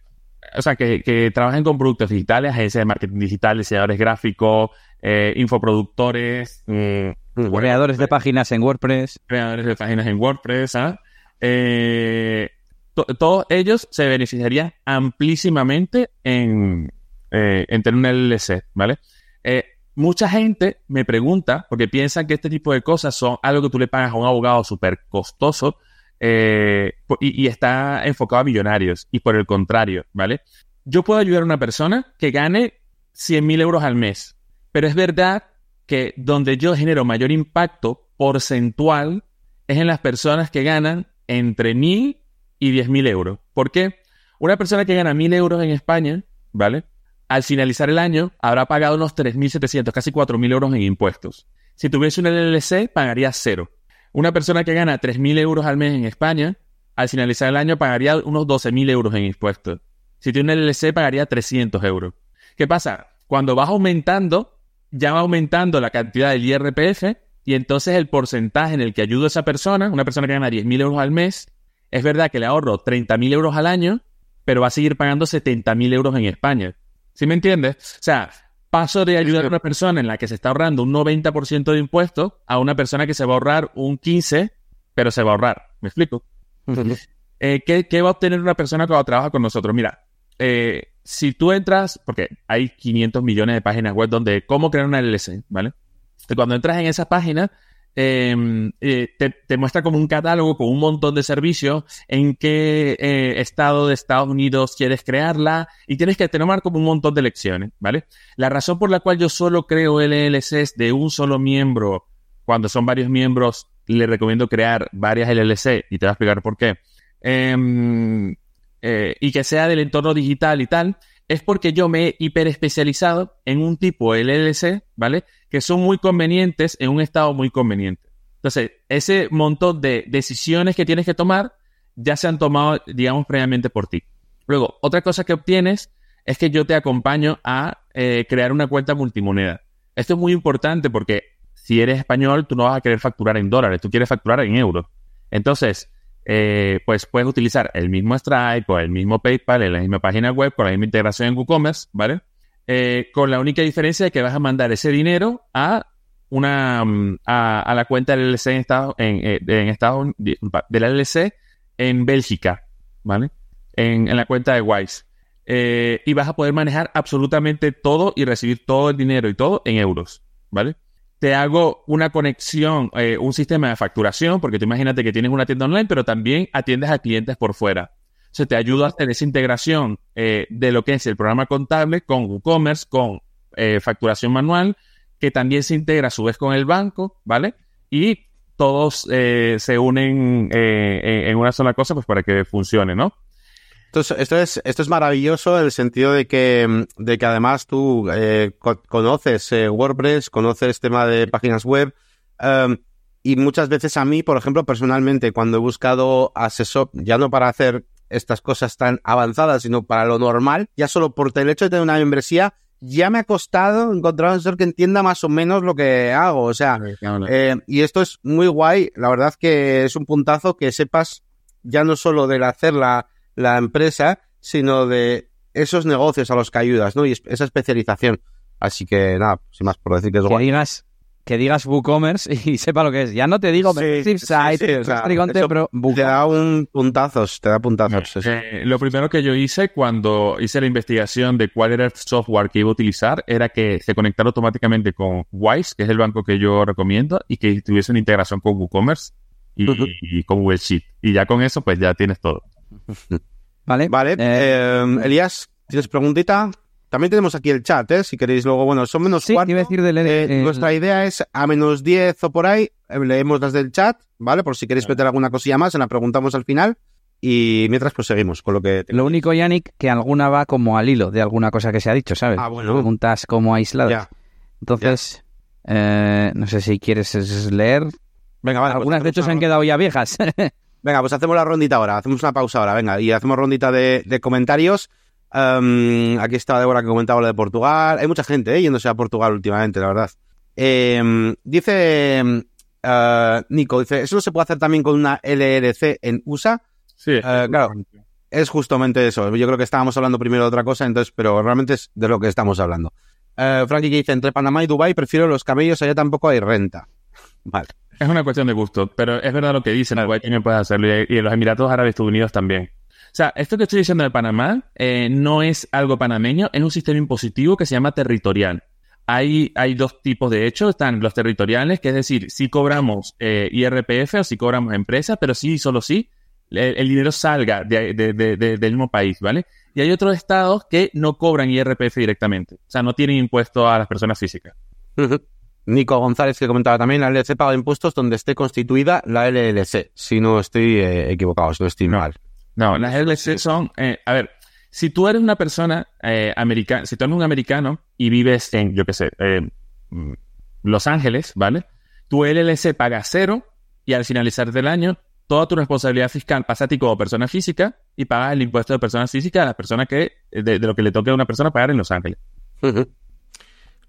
o sea, que, trabajen con productos digitales, agencias de marketing digital, diseñadores gráficos, eh, infoproductores, mm, creadores de páginas en WordPress. Creadores de páginas en WordPress, ¿ah? todos ellos se beneficiarían amplísimamente en, en tener un LLC, ¿vale? Mucha gente me pregunta, porque piensan que este tipo de cosas son algo que tú le pagas a un abogado súper costoso eh, y, está enfocado a millonarios. Y por el contrario, ¿vale? Yo puedo ayudar a una persona que gane 100 mil euros al mes, pero es verdad que donde yo genero mayor impacto porcentual es en las personas que ganan entre mil y 10 mil euros. ¿Por qué? Una persona que gana mil euros en España, ¿vale? al finalizar el año habrá pagado unos 3.700, casi 4.000 euros en impuestos. Si tuviese un LLC, pagaría cero. Una persona que gana 3.000 euros al mes en España, al finalizar el año pagaría unos 12.000 euros en impuestos. Si tiene un LLC, pagaría 300 euros. ¿Qué pasa? Cuando vas aumentando, ya va aumentando la cantidad del IRPF y entonces el porcentaje en el que ayudo a esa persona, una persona que gana 10.000 euros al mes, es verdad que le ahorro 30.000 euros al año, pero va a seguir pagando 70.000 euros en España. ¿Sí me entiendes? O sea, paso de ayudar a una persona en la que se está ahorrando un 90% de impuestos a una persona que se va a ahorrar un 15%, pero se va a ahorrar. ¿Me explico? Eh, ¿qué, va a obtener una persona cuando trabaja con nosotros? Mira, eh, si tú entras, porque hay 500 millones de páginas web donde cómo crear una LLC, ¿vale? Y cuando entras en esa página, Em, eh, te, muestra como un catálogo con un montón de servicios, en qué eh, estado de Estados Unidos quieres crearla y tienes que tener como un montón de lecciones, ¿vale? La razón por la cual yo solo creo LLCs de un solo miembro, cuando son varios miembros, le recomiendo crear varias LLC y te voy a explicar por qué. Em, eh, y que sea del entorno digital y tal, es porque yo me he hiperespecializado en un tipo LLC, ¿vale? Que son muy convenientes en un estado muy conveniente. Entonces, ese montón de decisiones que tienes que tomar ya se han tomado, digamos, previamente por ti. Luego, otra cosa que obtienes es que yo te acompaño a eh, crear una cuenta multimoneda. Esto es muy importante porque si eres español, tú no vas a querer facturar en dólares, tú quieres facturar en euros. Entonces, eh, pues puedes utilizar el mismo Stripe o el mismo PayPal en la misma página web con la misma integración en WooCommerce, ¿vale? Eh, con la única diferencia de que vas a mandar ese dinero a una mm, a, la cuenta del LLC en Estados en, eh, Estados del LLC en Bélgica, ¿vale? En, en la cuenta de Wise. y vas a poder manejar absolutamente todo y recibir todo el dinero y todo en euros, ¿vale? Te hago una conexión, eh, un sistema de facturación, porque tú imagínate que tienes una tienda online, pero también atiendes a clientes por fuera. O sea, te ayudo a hacer esa integración eh, de lo que es el programa contable con WooCommerce, con eh, facturación manual, que también se integra a su vez con el banco, ¿vale? Y todos se unen en una sola cosa, pues para que funcione, ¿no? Esto es, esto es maravilloso en el sentido de que, de que además tú eh, conoces eh, WordPress, conoces tema de páginas web, em, y muchas veces a mí, por ejemplo, personalmente, cuando he buscado asesor, ya no para hacer estas cosas tan avanzadas, sino para lo normal, ya solo por el hecho de tener una membresía, ya me ha costado encontrar un asesor que entienda más o menos lo que hago. O sea, eh, y esto es muy guay. La verdad que es un puntazo que sepas ya no solo del hacer la, la empresa, sino de esos negocios a los que ayudas, ¿no? Y esa especialización. Así que nada, sin más por decir que es que digas que digas WooCommerce *laughs* y sepa lo que es. Ya no te digo sí, Site, pero te da un puntazos, te da puntazos. Eh, lo primero que yo hice cuando hice la investigación de cuál era el software que iba a utilizar era que se conectara automáticamente con Wise, que es el banco que yo recomiendo, y que tuviese una integración con WooCommerce y, y con Google Sheet. Y ya con eso, pues ya tienes todo. Vale. Vale. Eh, em, Elías, ¿tienes preguntita? también tenemos aquí el chat, ¿eh? Si queréis luego, bueno, son menos Sí, cuarto. iba a decir de leer, Eh, eh, nuestra idea es a menos 10 o por ahí, leemos las del chat, ¿vale? Por si queréis meter alguna cosilla más, se la preguntamos al final. Y mientras, pues seguimos con lo que... Lo único, Yannick, que alguna va como al hilo de alguna cosa que se ha dicho, ¿sabes? Ah, bueno. Preguntas como aisladas. Ya. Entonces, eh, no sé si quieres es- leer. Venga, vale. pues Algunas, de hecho, se han quedado ya viejas. *laughs* Venga, pues hacemos la rondita ahora, hacemos una pausa ahora, venga, y hacemos rondita de, de comentarios. Em, aquí estaba Débora que comentaba lo de Portugal. Hay mucha gente eh, yéndose a Portugal últimamente, la verdad. Em, dice em, eh, Nico, dice, ¿eso no se puede hacer también con una LLC en USA? Sí, Eh, claro. Es justamente eso. Yo creo que estábamos hablando primero de otra cosa, entonces, pero realmente es de lo que estamos hablando. Eh, Frankie que dice, entre Panamá y Dubái prefiero los camellos, allá tampoco hay renta. *laughs* Vale. Es una cuestión de gusto, pero es verdad lo que dicen, Kuwait también puede hacerlo y en los Emiratos Árabes Unidos también. O sea, esto que estoy diciendo de Panamá eh, no es algo panameño, es un sistema impositivo que se llama territorial. Hay, hay dos tipos de hecho, están los territoriales, que es decir, si cobramos eh, IRPF o si cobramos empresas, pero sí solo sí, el, el dinero salga de- de- de- del mismo país, ¿vale? Y hay otros estados que no cobran IRPF directamente, o sea, no tienen impuesto a las personas físicas. Nico González que comentaba también, la LLC paga impuestos donde esté constituida la LLC, si no estoy eh, equivocado, si no estoy mal. No, las LLC son, eh, a ver, si tú eres una persona eh, americana, si tú eres un americano y vives en, yo qué sé, mm, Los Ángeles, ¿vale? Tu LLC paga cero y al finalizar del año, toda tu responsabilidad fiscal pasa a ti como persona física y pagas el impuesto de persona física a la persona que, de, de lo que le toque a una persona pagar en Los Ángeles. Ujú.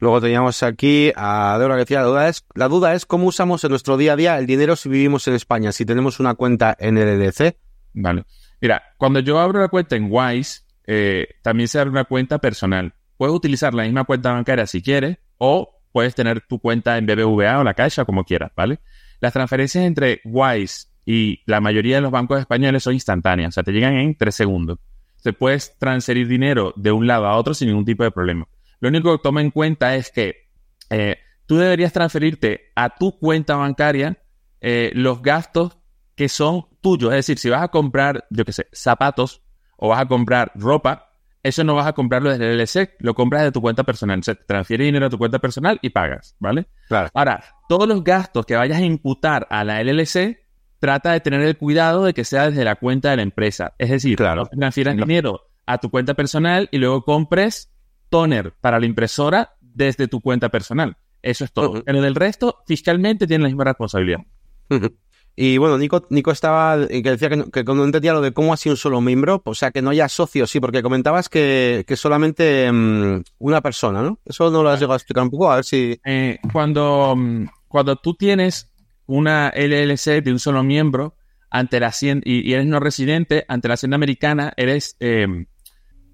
Luego teníamos aquí a Débora que decía, la duda, es, la duda es cómo usamos en nuestro día a día el dinero si vivimos en España, si tenemos una cuenta en LLC. Vale. Mira, cuando yo abro la cuenta en Wise, eh, también se abre una cuenta personal. Puedes utilizar la misma cuenta bancaria si quieres, o puedes tener tu cuenta en BBVA o la Caixa, como quieras, ¿vale? Las transferencias entre Wise y la mayoría de los bancos españoles son instantáneas, o sea, te llegan en tres segundos. Te puedes transferir dinero de un lado a otro sin ningún tipo de problema. Lo único que toma en cuenta es que eh, tú deberías transferirte a tu cuenta bancaria eh, los gastos que son tuyos. Es decir, si vas a comprar, yo qué sé, zapatos o vas a comprar ropa, eso no vas a comprarlo desde el LLC, lo compras de tu cuenta personal. O sea, te transfiere dinero a tu cuenta personal y pagas, ¿vale? Claro. Ahora, todos los gastos que vayas a imputar a la LLC, trata de tener el cuidado de que sea desde la cuenta de la empresa. Es decir, Claro. no transfieras dinero a tu cuenta personal y luego compres toner para la impresora desde tu cuenta personal. Eso es todo. Ujú. Pero del resto, fiscalmente tienen la misma responsabilidad. Y bueno, Nico, Nico estaba, y que decía que no, que no entendía lo de cómo así un solo miembro, o sea, que no haya socios, sí, porque comentabas que, que solamente mm, una persona, ¿no? Eso no lo has llegado a explicar un poco, a ver si... Eh, cuando, mm, cuando tú tienes una LLC de un solo miembro ante la y, y eres no residente, ante la Hacienda americana, eres, eh,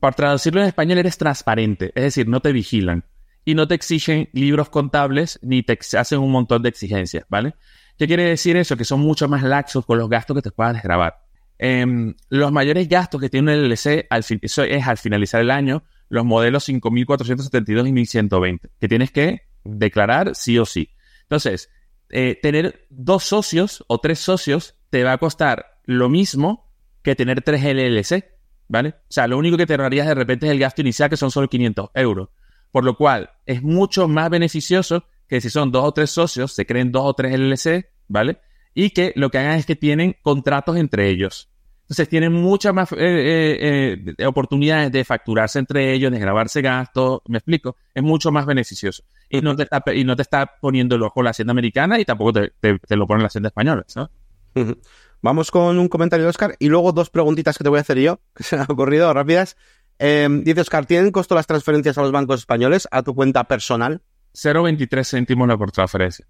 por traducirlo en español, eres transparente, es decir, no te vigilan y no te exigen libros contables ni te hacen un montón de exigencias, ¿vale? ¿Qué quiere decir eso? Que son mucho más laxos con los gastos que te puedas desgravar. Em, los mayores gastos que tiene un LLC, es al finalizar el año, los modelos 5472 y 1120, que tienes que declarar sí o sí. Entonces, eh, tener dos socios o tres socios te va a costar lo mismo que tener tres LLC, ¿vale? O sea, lo único que te ahorrarías de repente es el gasto inicial, que son solo 500 euros. Por lo cual, es mucho más beneficioso que si son dos o tres socios, se creen dos o tres LLC, ¿vale? Y que lo que hagan es que tienen contratos entre ellos. Entonces tienen muchas más eh, eh, eh, oportunidades de facturarse entre ellos, de grabarse gastos, me explico, es mucho más beneficioso. Y no te está, y no te está poniendo el ojo la hacienda americana y tampoco te, te- lo pone la hacienda española, ¿no? Vamos con un comentario de Oscar y luego dos preguntitas que te voy a hacer yo, *laughs* que se me han ocurrido rápidas. Eh, dice Oscar, ¿tienen costo las transferencias a los bancos españoles a tu cuenta personal? 0,23 céntimos la por transferencia.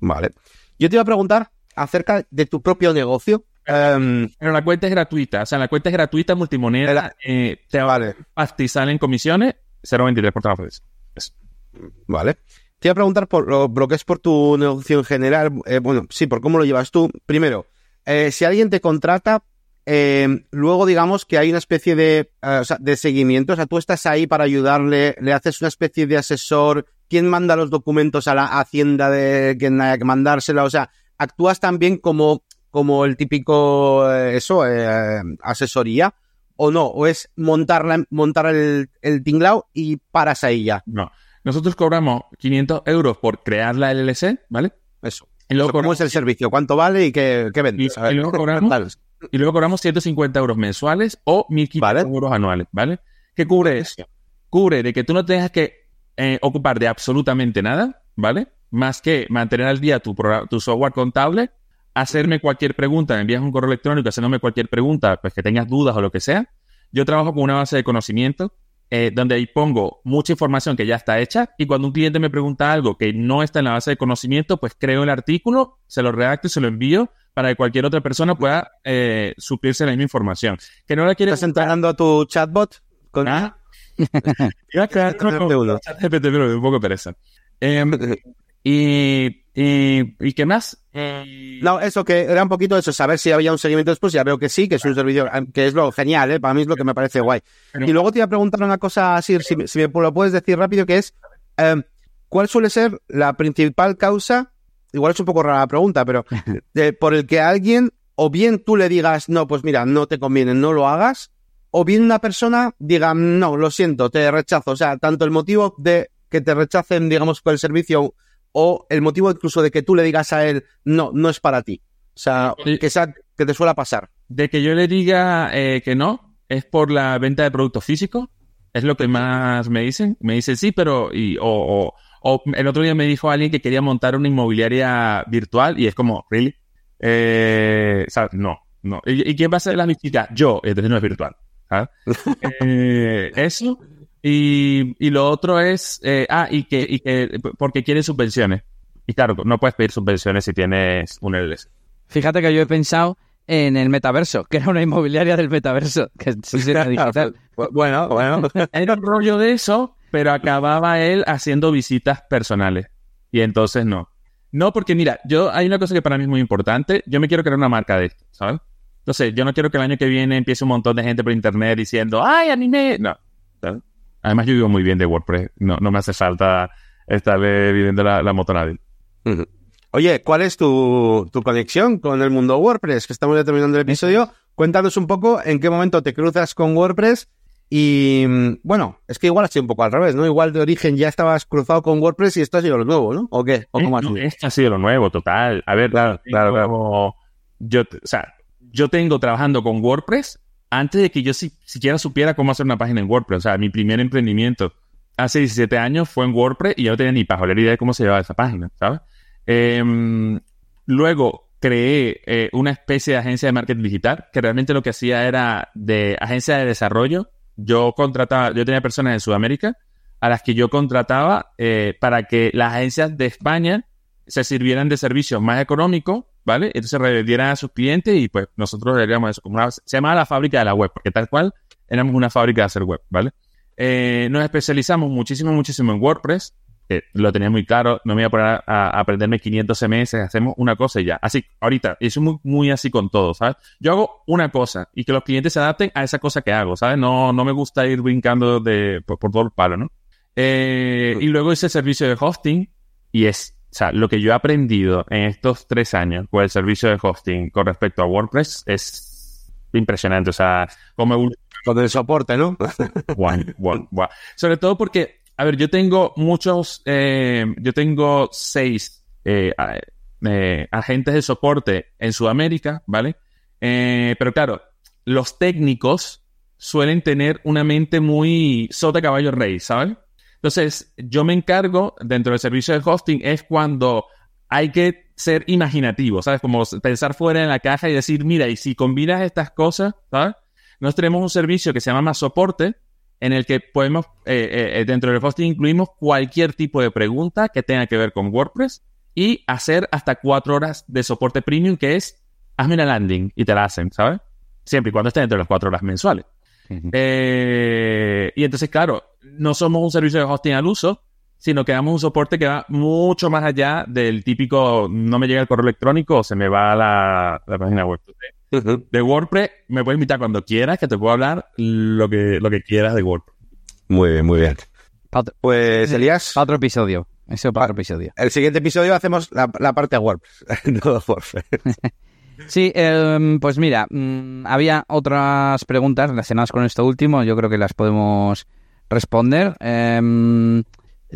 Vale. Yo te iba a preguntar acerca de tu propio negocio. Em, Pero la cuenta es gratuita, o sea, la cuenta es gratuita, multimoneda, La- eh, te va vale, y salen comisiones, 0,23 por transferencia. Vale. Te iba a preguntar por lo, por que es por tu negocio en general. eh, bueno, sí, por cómo lo llevas tú. Primero, eh, si alguien te contrata, eh, luego digamos que hay una especie de, eh, o sea, de seguimiento. O sea, tú estás ahí para ayudarle, le haces una especie de asesor. ¿Quién manda los documentos a la hacienda de quien haya que mandársela? O sea, actúas también como, como el típico, eh, eso, eh, asesoría. o no, o es montar, la- montar el, el tinglao y paras ahí ya. No. Nosotros cobramos 500 euros por crear la LLC, ¿vale? Eso. Y luego, Eso, ¿Cómo es el servicio? ¿Cuánto vale y qué, qué vendes? Y- luego cobramos- tal. y luego cobramos 150 euros mensuales o 1.500 Vale. euros anuales, ¿vale? ¿Qué cubre eso? Cubre de que tú no tengas que eh, ocupar de absolutamente nada, ¿vale? Más que mantener al día tu, tu software contable, hacerme cualquier pregunta, me envías un correo electrónico haciéndome cualquier pregunta, pues que tengas dudas o lo que sea. Yo trabajo con una base de conocimiento eh, donde ahí pongo mucha información que ya está hecha y cuando un cliente me pregunta algo que no está en la base de conocimiento, pues creo el artículo, se lo redacto y se lo envío para que cualquier otra persona pueda eh, suplirse la misma información. Que no la quieres ¿Estás entrenando a tu chatbot? Con... Ah. *laughs* Iba a da *laughs* *laughs* un poco pereza. Em, y, y, ¿Y qué más? Eh, No, eso que era un poquito eso, saber si había un seguimiento después, ya veo que sí, que es un servidor, eh, que es lo genial, ¿eh? para mí es lo que me parece guay. Y luego te iba a preguntar una cosa así, si, si me lo puedes decir rápido, que es, eh, ¿cuál suele ser la principal causa, igual es un poco rara la pregunta, pero *laughs* de- por el que alguien, o bien tú le digas, no, pues mira, no te conviene, no lo hagas, o bien una persona diga, no, lo siento, te rechazo. O sea, tanto el motivo de que te rechacen, digamos, por el servicio, o el motivo incluso de que tú le digas a él, no, no es para ti. O sea, que, sea, que te suela pasar. De que yo le diga eh, que no, es por la venta de productos físicos. Es lo que más me dicen. Me dicen sí, pero. Y, o, o, o el otro día me dijo alguien que quería montar una inmobiliaria virtual y es como, ¿really? Eh. No, no. ¿Y, y quién va a hacer las visitas? Yo, entonces no es virtual. ¿sabes? *laughs* Eh, eso. Y, y lo otro es. eh, ah, y que, y que. Porque quieren subvenciones. Y claro, no puedes pedir subvenciones si tienes un LLC. Fíjate que yo he pensado en el metaverso, que era una inmobiliaria del metaverso, *laughs* que sí sería *laughs* digital. Bueno, bueno. *laughs* Era un rollo de eso, pero acababa él haciendo visitas personales. Y entonces no. No, porque mira, yo hay una cosa que para mí es muy importante. Yo me quiero crear una marca de esto, ¿sabes? Entonces, yo no quiero que el año que viene empiece un montón de gente por internet diciendo, ¡ay, anime! No. Además, yo vivo muy bien de WordPress. No, no me hace falta estar eh, viviendo la, la motonave. Ujú. Oye, ¿cuál es tu, tu conexión con el mundo WordPress? Que estamos ya terminando el episodio. Cuéntanos un poco en qué momento te cruzas con WordPress y, mm, bueno, es que igual ha sido un poco al revés, ¿no? Igual de origen ya estabas cruzado con WordPress y esto ha sido lo nuevo, ¿no? ¿O qué? ¿O Eh, cómo ha no, sido? Esto ha sido lo nuevo, total. A ver, Claro, claro, claro. Yo, o sea, yo tengo trabajando con WordPress antes de que yo si- siquiera supiera cómo hacer una página en WordPress. O sea, mi primer emprendimiento hace 17 años fue en WordPress y yo no tenía ni pajolera idea de cómo se llevaba esa página, ¿sabes? Em, luego creé eh, una especie de agencia de marketing digital que realmente lo que hacía era de agencia de desarrollo. Yo contrataba, yo tenía personas en Sudamérica a las que yo contrataba eh, para que las agencias de España se sirvieran de servicios más económicos, ¿vale? Entonces revendieran a sus clientes y pues nosotros haríamos eso. Como una- se llamaba la fábrica de la web, porque tal cual éramos una fábrica de hacer web, ¿vale? Eh, nos especializamos muchísimo, muchísimo en WordPress. lo tenía muy claro, no me iba a poner a, a aprenderme 500 CMS, hacemos una cosa y ya. Así, ahorita, y soy muy, muy así con todo, ¿sabes? Yo hago una cosa y que los clientes se adapten a esa cosa que hago, ¿sabes? No, no me gusta ir brincando de, por, por todos los palos, ¿no? Eh, y luego hice servicio de hosting y es, o sea, lo que yo he aprendido en estos tres años con el servicio de hosting con respecto a WordPress es impresionante, o sea, evolu- Con el soporte, ¿no? Guau, guau, guau. Sobre todo porque, a ver, yo tengo muchos, eh, yo tengo seis eh, eh, agentes de soporte en Sudamérica, ¿vale? Pero claro, los técnicos suelen tener una mente muy sota caballo rey, ¿sabes? Entonces, yo me encargo dentro del servicio de hosting es cuando hay que ser imaginativo, ¿sabes? Como pensar fuera de la caja y decir, mira, y si combinas estas cosas, ¿sabes? Nosotros tenemos un servicio que se llama Más Soporte, en el que podemos, eh, eh, dentro del hosting incluimos cualquier tipo de pregunta que tenga que ver con WordPress y hacer hasta cuatro horas de soporte premium, que es, hazme una landing y te la hacen, ¿sabes? Siempre y cuando esté dentro de las cuatro horas mensuales. Eh, y entonces, claro, no somos un servicio de hosting al uso, sino que damos un soporte que va mucho más allá del típico no me llega el correo electrónico o se me va la, la página web. De WordPress me puedes invitar cuando quieras, que te puedo hablar lo que, lo que quieras de WordPress. Muy bien, muy bien. Otro, Pues, Elías, pa' otro episodio. Eso para otro episodio. el siguiente episodio hacemos la, la parte de WordPress. *laughs* no de WordPress. *laughs* Sí, em, pues mira, mm, había otras preguntas relacionadas con esto último, yo creo que las podemos responder. Em,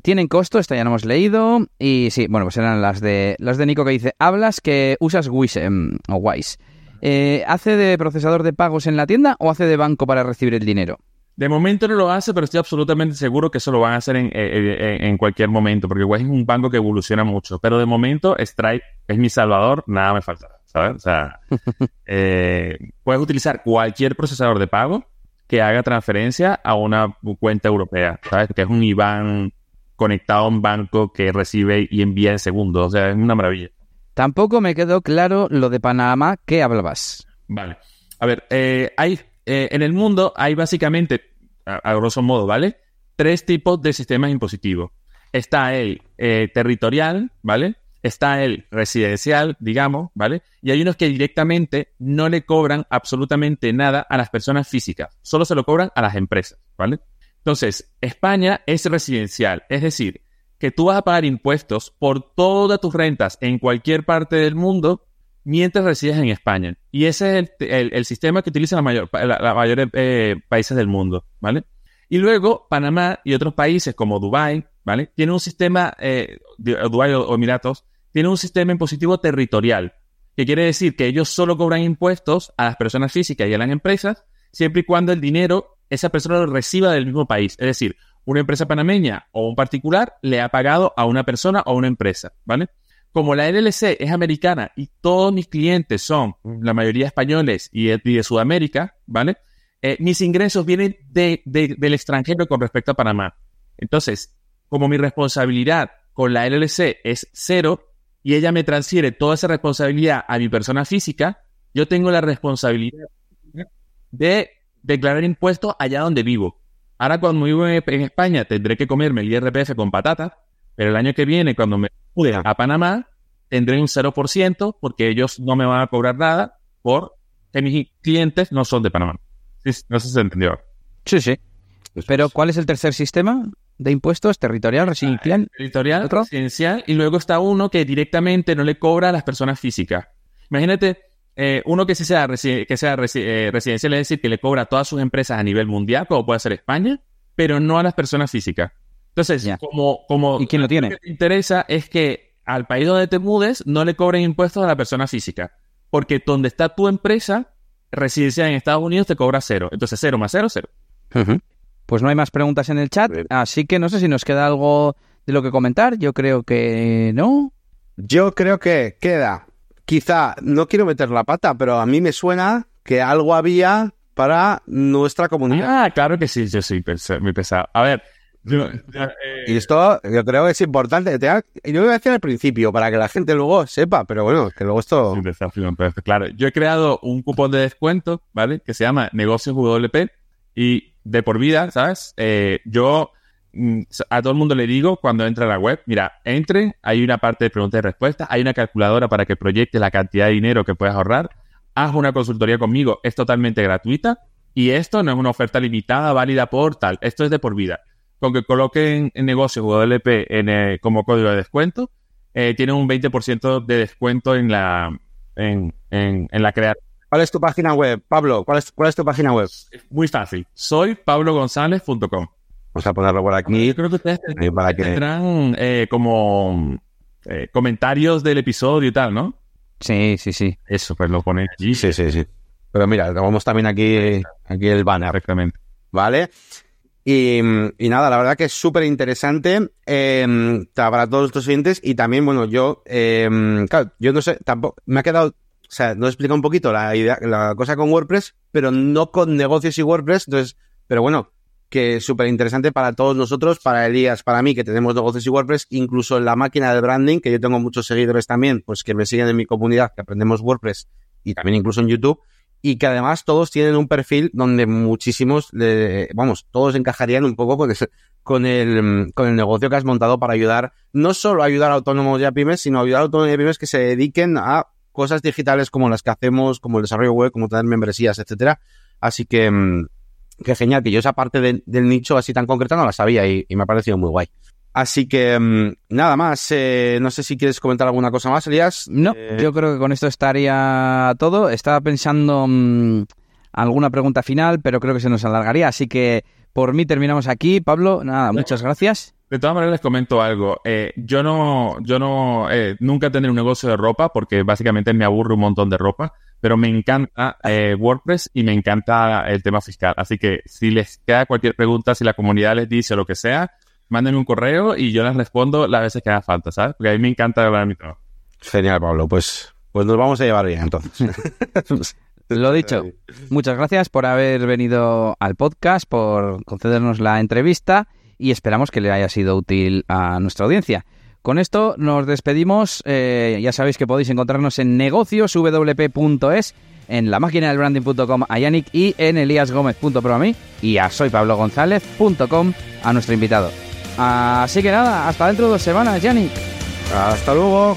¿Tienen costo? Esta ya no hemos leído. Y sí, bueno, pues eran las de las de Nico que dice, hablas que usas Wise em, o Wise. Eh, ¿Hace de procesador de pagos en la tienda o hace de banco para recibir el dinero? De momento no lo hace, pero estoy absolutamente seguro que eso lo van a hacer en, en, cualquier momento, porque Wise es un banco que evoluciona mucho. Pero de momento, Stripe es mi salvador, nada me falta, ¿sabes? O sea, *laughs* eh, puedes utilizar cualquier procesador de pago que haga transferencia a una cuenta europea, ¿sabes? Que es un IBAN conectado a un banco que recibe y envía en segundos. O sea, es una maravilla. Tampoco me quedó claro lo de Panamá que hablabas. Vale. A ver, eh, hay eh, en el mundo hay básicamente, a, grosso modo, ¿vale? Tres tipos de sistemas impositivos. Está el eh, territorial, ¿vale? Está el residencial, digamos, ¿vale? Y hay unos que directamente no le cobran absolutamente nada a las personas físicas, solo se lo cobran a las empresas, ¿vale? Entonces, España es residencial, es decir, que tú vas a pagar impuestos por todas tus rentas en cualquier parte del mundo mientras resides en España. Y ese es el, sistema que utilizan la mayor, la, eh, países del mundo, ¿vale? Y luego Panamá y otros países como Dubái, ¿vale? Tienen un sistema, eh, Dubái o, Emiratos, tienen un sistema impositivo territorial, que quiere decir que ellos solo cobran impuestos a las personas físicas y a las empresas, siempre y cuando el dinero esa persona lo reciba del mismo país. Es decir, una empresa panameña o un particular le ha pagado a una persona o a una empresa, ¿vale? como la LLC es americana y todos mis clientes son la mayoría españoles y de, Sudamérica, ¿vale? Eh, mis ingresos vienen del extranjero con respecto a Panamá. Entonces, como mi responsabilidad con la LLC es cero y ella me transfiere toda esa responsabilidad a mi persona física, yo tengo la responsabilidad de declarar impuestos allá donde vivo. Ahora cuando vivo en España tendré que comerme el IRPF con patata, pero el año que viene, cuando me mude a Panamá, tendré un 0% porque ellos no me van a cobrar nada por que mis clientes no son de Panamá. No sé si se entendió. Sí, sí. Pero ¿cuál es el tercer sistema de impuestos? ¿Territorial, residencial? Ah, territorial, residencial. Y luego está uno que directamente no le cobra a las personas físicas. Imagínate eh, uno que sea, que sea eh, residencial, es decir, que le cobra a todas sus empresas a nivel mundial, como puede ser España, pero no a las personas físicas. Entonces, como, como... ¿Y quién lo tiene? Lo que te interesa es que al país donde te mudes no le cobren impuestos a la persona física. Porque donde está tu empresa, residencia en Estados Unidos, te cobra cero. Entonces, cero más cero, cero. Pues no hay más preguntas en el chat, así que no sé si nos queda algo de lo que comentar. Yo creo que no. Yo creo que queda. Quizá, no quiero meter la pata, pero a mí me suena que algo había para nuestra comunidad. Ah, claro que sí, yo soy muy pesado. A ver, eh, y esto yo creo que es importante. y yo lo voy a decir al principio para que la gente luego sepa, pero bueno, que luego esto. claro, yo he creado un cupón de descuento, ¿vale? Que se llama Negocios WP y de por vida, ¿sabes? Eh, yo mm, a todo el mundo le digo cuando entra a la web, mira, entre, hay una parte de preguntas y respuestas, hay una calculadora para que proyecte la cantidad de dinero que puedes ahorrar, haz una consultoría conmigo, es totalmente gratuita y esto no es una oferta limitada, válida por tal, esto es de por vida con que coloquen en negocio WLP en, eh, como código de descuento, eh, tienen un 20% de descuento en la, en, en, la creación. ¿Cuál es tu página web, Pablo? ¿Cuál es, cuál es tu página web? Muy fácil. Soy pablogonzalez.com. Vamos a ponerlo por aquí. Yo creo que ustedes tendrán eh, como eh, comentarios del episodio y tal, ¿no? Sí, sí, sí. Eso, pues lo ponen allí. Sí, sí, sí. Pero mira, tomamos también aquí, aquí el banner. Perfectamente. ¿Vale? Y, nada, la verdad que es súper interesante eh, para todos nuestros clientes y también, bueno, yo, eh, claro, yo no sé, tampoco, me ha quedado, o sea, no explica un poquito la idea, la cosa con WordPress, pero no con negocios y WordPress, entonces, pero bueno, que es súper interesante para todos nosotros, para Elías, para mí, que tenemos negocios y WordPress, incluso en la máquina de branding, que yo tengo muchos seguidores también, pues que me siguen en mi comunidad, que aprendemos WordPress y también incluso en YouTube, y que además todos tienen un perfil donde muchísimos, vamos, todos encajarían un poco con, con, el, con el negocio que has montado para ayudar, no solo ayudar a autónomos y a pymes, sino ayudar a autónomos y a pymes que se dediquen a cosas digitales como las que hacemos, como el desarrollo web, como tener membresías, etcétera. Así que, mm, que genial, que yo esa parte del nicho así tan concreta no la sabía y, me ha parecido muy guay. Así que mm, nada más. Eh, no sé si quieres comentar alguna cosa más, Elías. No, Eh, yo creo que con esto estaría todo. Estaba pensando mm, alguna pregunta final, pero creo que se nos alargaría. Así que por mí terminamos aquí. Pablo, nada, muchas gracias. De todas maneras les comento algo. Eh, yo no, yo no, eh, nunca tendré un negocio de ropa porque básicamente me aburre un montón de ropa, pero me encanta eh, WordPress y me encanta el tema fiscal. Así que si les queda cualquier pregunta, si la comunidad les dice lo que sea, mándenme un correo y yo les respondo las veces que haga falta, ¿sabes? Porque a mí me encanta hablar de mi trabajo. Genial, Pablo. Pues, pues nos vamos a llevar bien entonces. *laughs* Lo dicho, muchas gracias por haber venido al podcast, por concedernos la entrevista y esperamos que le haya sido útil a nuestra audiencia. Con esto nos despedimos. Eh, ya sabéis que podéis encontrarnos en negocioswp.es, en la máquina del branding.com a Yannick y en eliasgomez.pro a mí y a soypablogonzalez.com a nuestro invitado. Así que nada, hasta dentro de dos semanas, Yannick. Hasta luego.